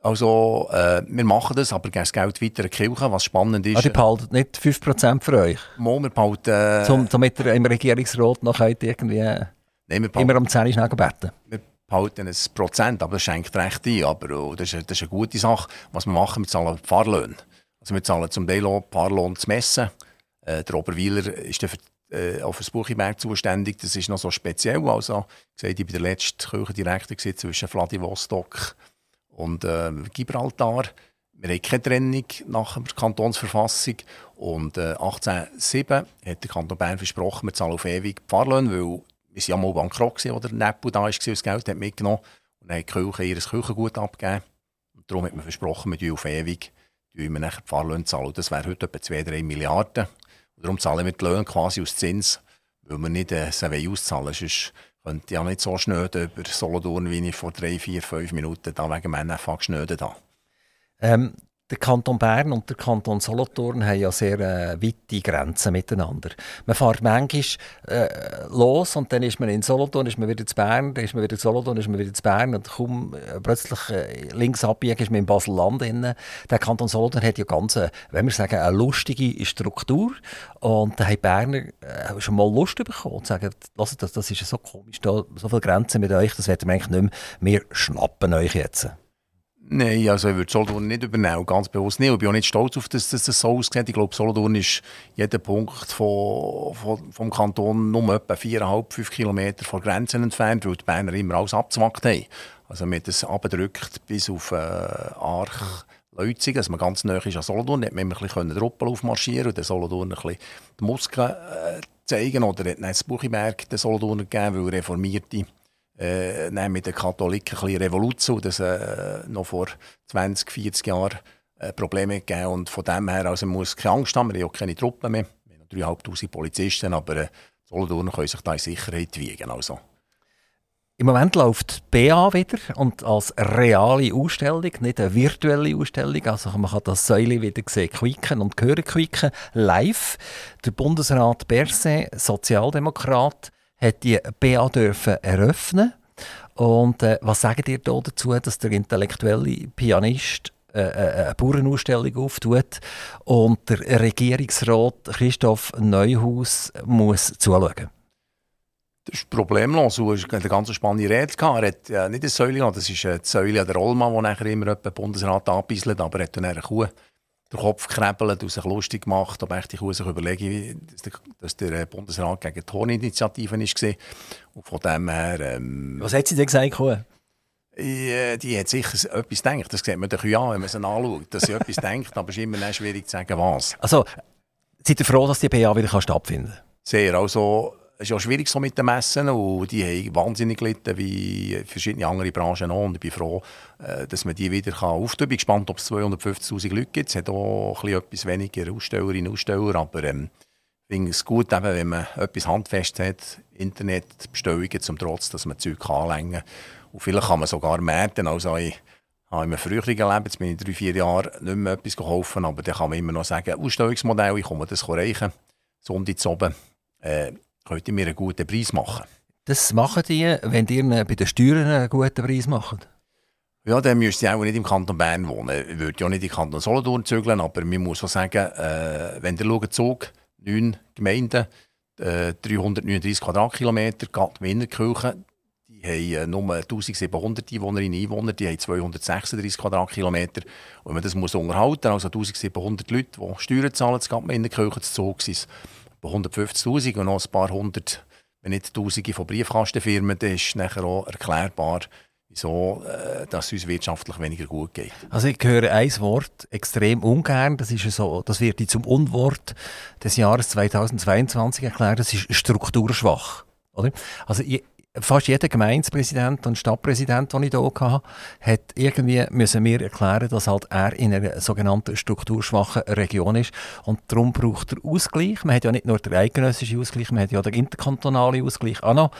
Also, äh, wir machen das, aber geben das Geld weiter an Kirche, was spannend ist. Also, ihr behaltet nicht 5% für euch? Mal, wir behalten... Äh, Zum, damit ihr im Regierungsrat noch irgendwie... Äh, Nein, wir Immer am 10 schnell beten. Wir behalten ein Prozent, aber das schenkt recht ein. Aber oh, das, ist, das ist eine gute Sache. Was wir machen, wir zahlen Pfarrlöhne. Also wir zahlen zum Teil auch Pfarrlohn zu messen. Äh, der Oberweiler ist für, äh, auf das Buchiberg zuständig. Das ist noch so speziell. Also, ich war bei der letzten Kirchendirektor zwischen Vladivostok und äh, Gibraltar. Wir haben keine Trennung nach der Kantonsverfassung. Und äh, 1807 hat der Kanton Bern versprochen, wir zahlen auf ewig Pfarrlöhne, weil waren ja mal bankrott, als der Neppo da war, das Geld hat mitgenommen. Und hat die Kirche ihr Kirchengut abgegeben. Und darum hat man versprochen, wir auf ewig wir nachher die Fahrlöhne zahlen. Das wäre heute etwa 2-3 Milliarden. Und darum zahlen wir die Löhne quasi aus Zins, weil wir nicht äh, sie auszahlen Sonst könnte ja nicht so schnöden über Solothurn, wie ich vor 3, 4, 5 Minuten da wegen dem NFA geschnödet habe. Ähm, der Kanton Bern und der Kanton Solothurn haben ja sehr äh, weite Grenzen miteinander. Man fährt manchmal äh, los und dann ist man in Solothurn, ist man wieder in Bern, dann ist man wieder in Solothurn, ist man wieder in Bern und kaum äh, plötzlich äh, links abbiegen ist man in Basel-Land. Der Kanton Solothurn hat ja ganz, äh, wenn wir sagen, eine lustige Struktur und da haben die Berner äh, schon mal Lust bekommen und sagen, das, das ist so komisch, da, so viele Grenzen mit euch, das werden wir eigentlich nicht mehr, wir schnappen euch jetzt. Nein, also ich würde Solothurn nicht übernehmen, ganz bewusst nicht. Ich bin auch nicht stolz auf das, dass das so aussieht. Ich glaube, Solothurn ist jeder Punkt von, von, vom Kanton nur etwa 4,5, 5 Kilometer von Grenzen entfernt, weil die Berner immer alles abgezwackt haben. Also wir haben das abgedrückt bis auf äh, Arch, Leuzig, also man ganz nah ist an Solothurn, hat man immer ein bisschen Truppen aufmarschieren und den Solothurn ein bisschen die Muskeln äh, zeigen. Oder hat das Buchiberg den Solothurn gegeben, weil Reformierte äh, mit den Katholiken ein bisschen Revolution, das äh, noch vor 20, 40 Jahren äh, Probleme gegeben und von dem her also man muss keine Angst haben, wir haben keine Truppen mehr, wir haben 3'500 Polizisten, aber äh, Solothurn können sich da in Sicherheit wiegen. Also. Im Moment läuft die BA wieder und als reale Ausstellung, nicht eine virtuelle Ausstellung. Also man kann das Säule wieder sehen, quicken und hören quicken, live. Der Bundesrat Berset, Sozialdemokrat, hat die BA dürfen eröffnen und äh, was sagt ihr da dazu, dass der intellektuelle Pianist äh, äh, eine Bauernausstellung auftut und der Regierungsrat Christoph Neuhaus muss zuschauen? Das ist problemlos. Du hast eine ganz spannende Rede. Er hat ja nicht eine Säule, das ist eine Säule an der Rollmann, die nachher immer den Bundesrat anbieselt, aber er hat dann eine Kuh den Kopf gekrebelt und sich lustig gemacht, ob ich sich überlege, dass der Bundesrat gegen die Horninitiative war. Und von dem her... Ähm, Was hat sie denn gesagt? Ja, die hat sicher etwas gedacht. Das sieht man doch ja, wenn man sie anschaut, dass sie etwas denkt, aber es ist immer schwierig zu sagen, was. Also, seid ihr froh, dass die PA wieder stattfinden kann? Sehr. Also, es ist ja schwierig so mit den Messen und die haben wahnsinnig gelitten, wie verschiedene andere Branchen auch. Und ich bin froh, äh, dass man die wieder auftun kann. Ich bin gespannt, ob es 250'000 Leute gibt. Es hat auch etwas weniger Ausstellerinnen und Aussteller, aber ähm, ich finde es gut, eben, wenn man etwas handfest hat, Internetbestellungen zum Trotz, dass man Zeug anlängen kann. Und vielleicht kann man sogar merken, also ich habe in einem früheren Leben, jetzt bin ich drei, vier Jahre nicht mehr etwas gekauft, aber dann kann man immer noch sagen, Ausstellungsmodell, ich komme das erreichen, Sonntag zu oben. Äh, könnt ihr mir einen guten Preis machen. Das machen die, wenn ihr bei den Steuern einen guten Preis macht? Ja, dann müsste ich auch nicht im Kanton Bern wohnen. Ich würde ja nicht in den Kanton Solothurn zügeln, aber man muss auch sagen, äh, wenn ihr schaut, Zug, neun Gemeinden, äh, 339 Quadratkilometer, gerade Innerkirche, die haben äh, nur 1700 Einwohnerinnen und Einwohner, die haben 236 Quadratkilometer. Und wenn man das muss unterhalten muss, also 1700 Leute, die Steuern zahlen, der Kirche zu Zug sind es 150'000 und noch ein paar hundert, wenn nicht Tausende von Briefkastenfirmen, dann ist nachher auch erklärbar, wieso äh, dass es uns wirtschaftlich weniger gut geht. Also ich höre ein Wort extrem ungern, das, ist so, das wird zum Unwort des Jahres 2022 erklärt, das ist strukturschwach. Oder? Also ich, fast jeder Gemeindepräsident und Stadtpräsident, den ich hier hatte, hat irgendwie müssen mir erklären, dass halt er in einer sogenannten strukturschwachen Region ist und darum braucht er Ausgleich. Man hat ja nicht nur den eidgenössischen Ausgleich, man hat ja den interkantonalen Ausgleich auch noch.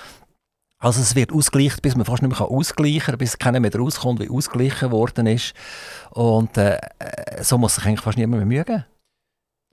Also es wird ausgeglichen, bis man fast nicht mehr ausgleichen kann, bis keiner mehr rauskommt, wie ausgeglichen worden ist. Und äh, so muss sich eigentlich fast niemand mehr geben.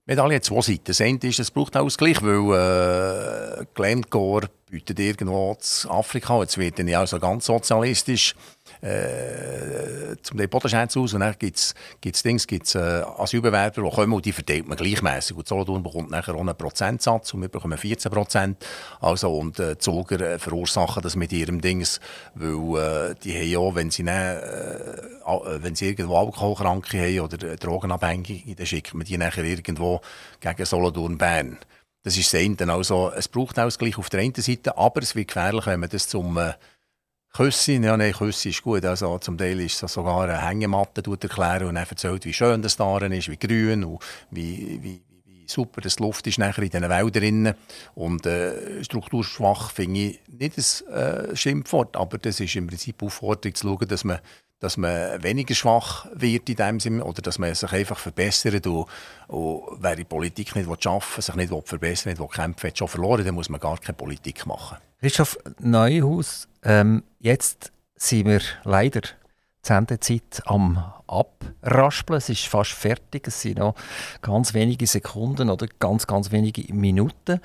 Medaille hat zwei Seiten. Das eine ist, es braucht Ausgleich, weil äh, Glencore bietet irgendwo zu Afrika, jetzt wird dann ja auch so ganz sozialistisch, äh, zum Teil Bodenschätze aus und dann gibt es Dings, gibt's, äh, Asylbewerber, die kommen und die verteilt man gleichmäßig. Und Solothurn bekommt nachher auch einen Prozentsatz und wir bekommen 14 Prozent. Also, und äh, Zoger äh, verursachen das mit ihrem Dings, weil äh, die haben ja, wenn sie, dann, äh, wenn sie irgendwo Alkoholkranke haben oder Drogenabhängige, dann schicken wir die nachher irgendwo gegen Solothurn Bern. Das ist das eine. Also, es braucht Ausgleich auf der einen Seite, aber es wird gefährlich, wenn man das zum Küssi, ja, nein, Küssi ist gut. Also, zum Teil ist es sogar eine Hängematte erklären und er erzählt, wie schön das da ist, wie grün und wie, wie, wie super das Luft ist nachher in diesen Wäldern. Und äh, strukturschwach finde ich nicht ein äh, Schimpfwort, aber das ist im Prinzip Aufforderung zu schauen, dass man dass man weniger schwach wird in dem Sinne oder dass man sich einfach verbessert und, und wer die Politik nicht schaffen will, sich nicht verbessern will, nicht kämpfen hat schon verloren, dann muss man gar keine Politik machen. Christoph Neuhaus, ähm, jetzt sind wir leider die Sendezeit am Abraspeln. Es ist fast fertig. Es sind noch ganz wenige Sekunden oder ganz, ganz wenige Minuten.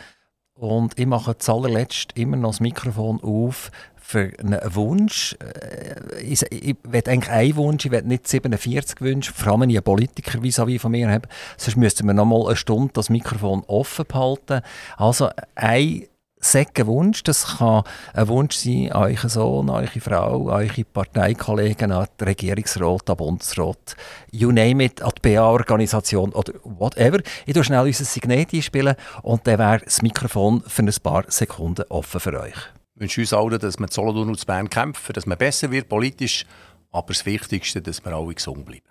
Und ich mache zuallerletzt immer noch das Mikrofon auf für einen Wunsch. Äh, ich, ich will eigentlich einen Wunsch, ich will nicht 47 Wünsche, vor allem wenn ich einen Politiker wie von mir habe. Sonst müssten wir noch mal eine Stunde das Mikrofon offen behalten. Also ein Säcke Wunsch. Das kann ein Wunsch sein an euren Sohn, an eure Frau, an eure Parteikollegen, an den Regierungsrat, an den Bundesrat, you name it, an die BA-Organisation oder whatever. Ich tue schnell unser Signet einspielen und dann wäre das Mikrofon für ein paar Sekunden offen für euch. Ich wünsche uns allen, dass wir Solothurn und Bern kämpfen, dass man besser wird politisch, aber das Wichtigste, dass wir alle gesund bleiben.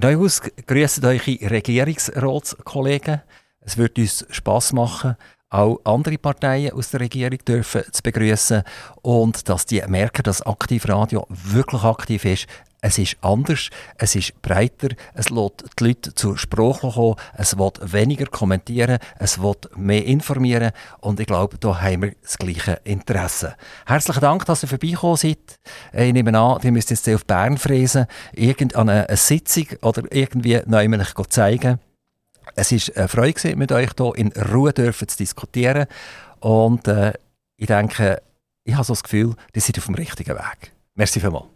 Neuhaus, grüßt eure Regierungsratskollegen. Es wird uns Spass machen, auch andere Parteien aus der Regierung dürfen zu begrüßen und dass die merken, dass Aktivradio wirklich aktiv ist. Es ist anders, es ist breiter, es lässt die Leute zur Sprache kommen, es wird weniger kommentieren, es wird mehr informieren und ich glaube, da haben wir das gleiche Interesse. Herzlichen Dank, dass ihr vorbeigekommen seid. Ich nehme an, ihr müsst jetzt auf Bern fräsen, irgendeine Sitzung oder irgendwie neu zeigen. Es war eine Freude, mit euch hier in Ruhe dürfen zu diskutieren. Und äh, ich denke, ich habe so das Gefühl, ihr seid auf dem richtigen Weg. Merci vielmals.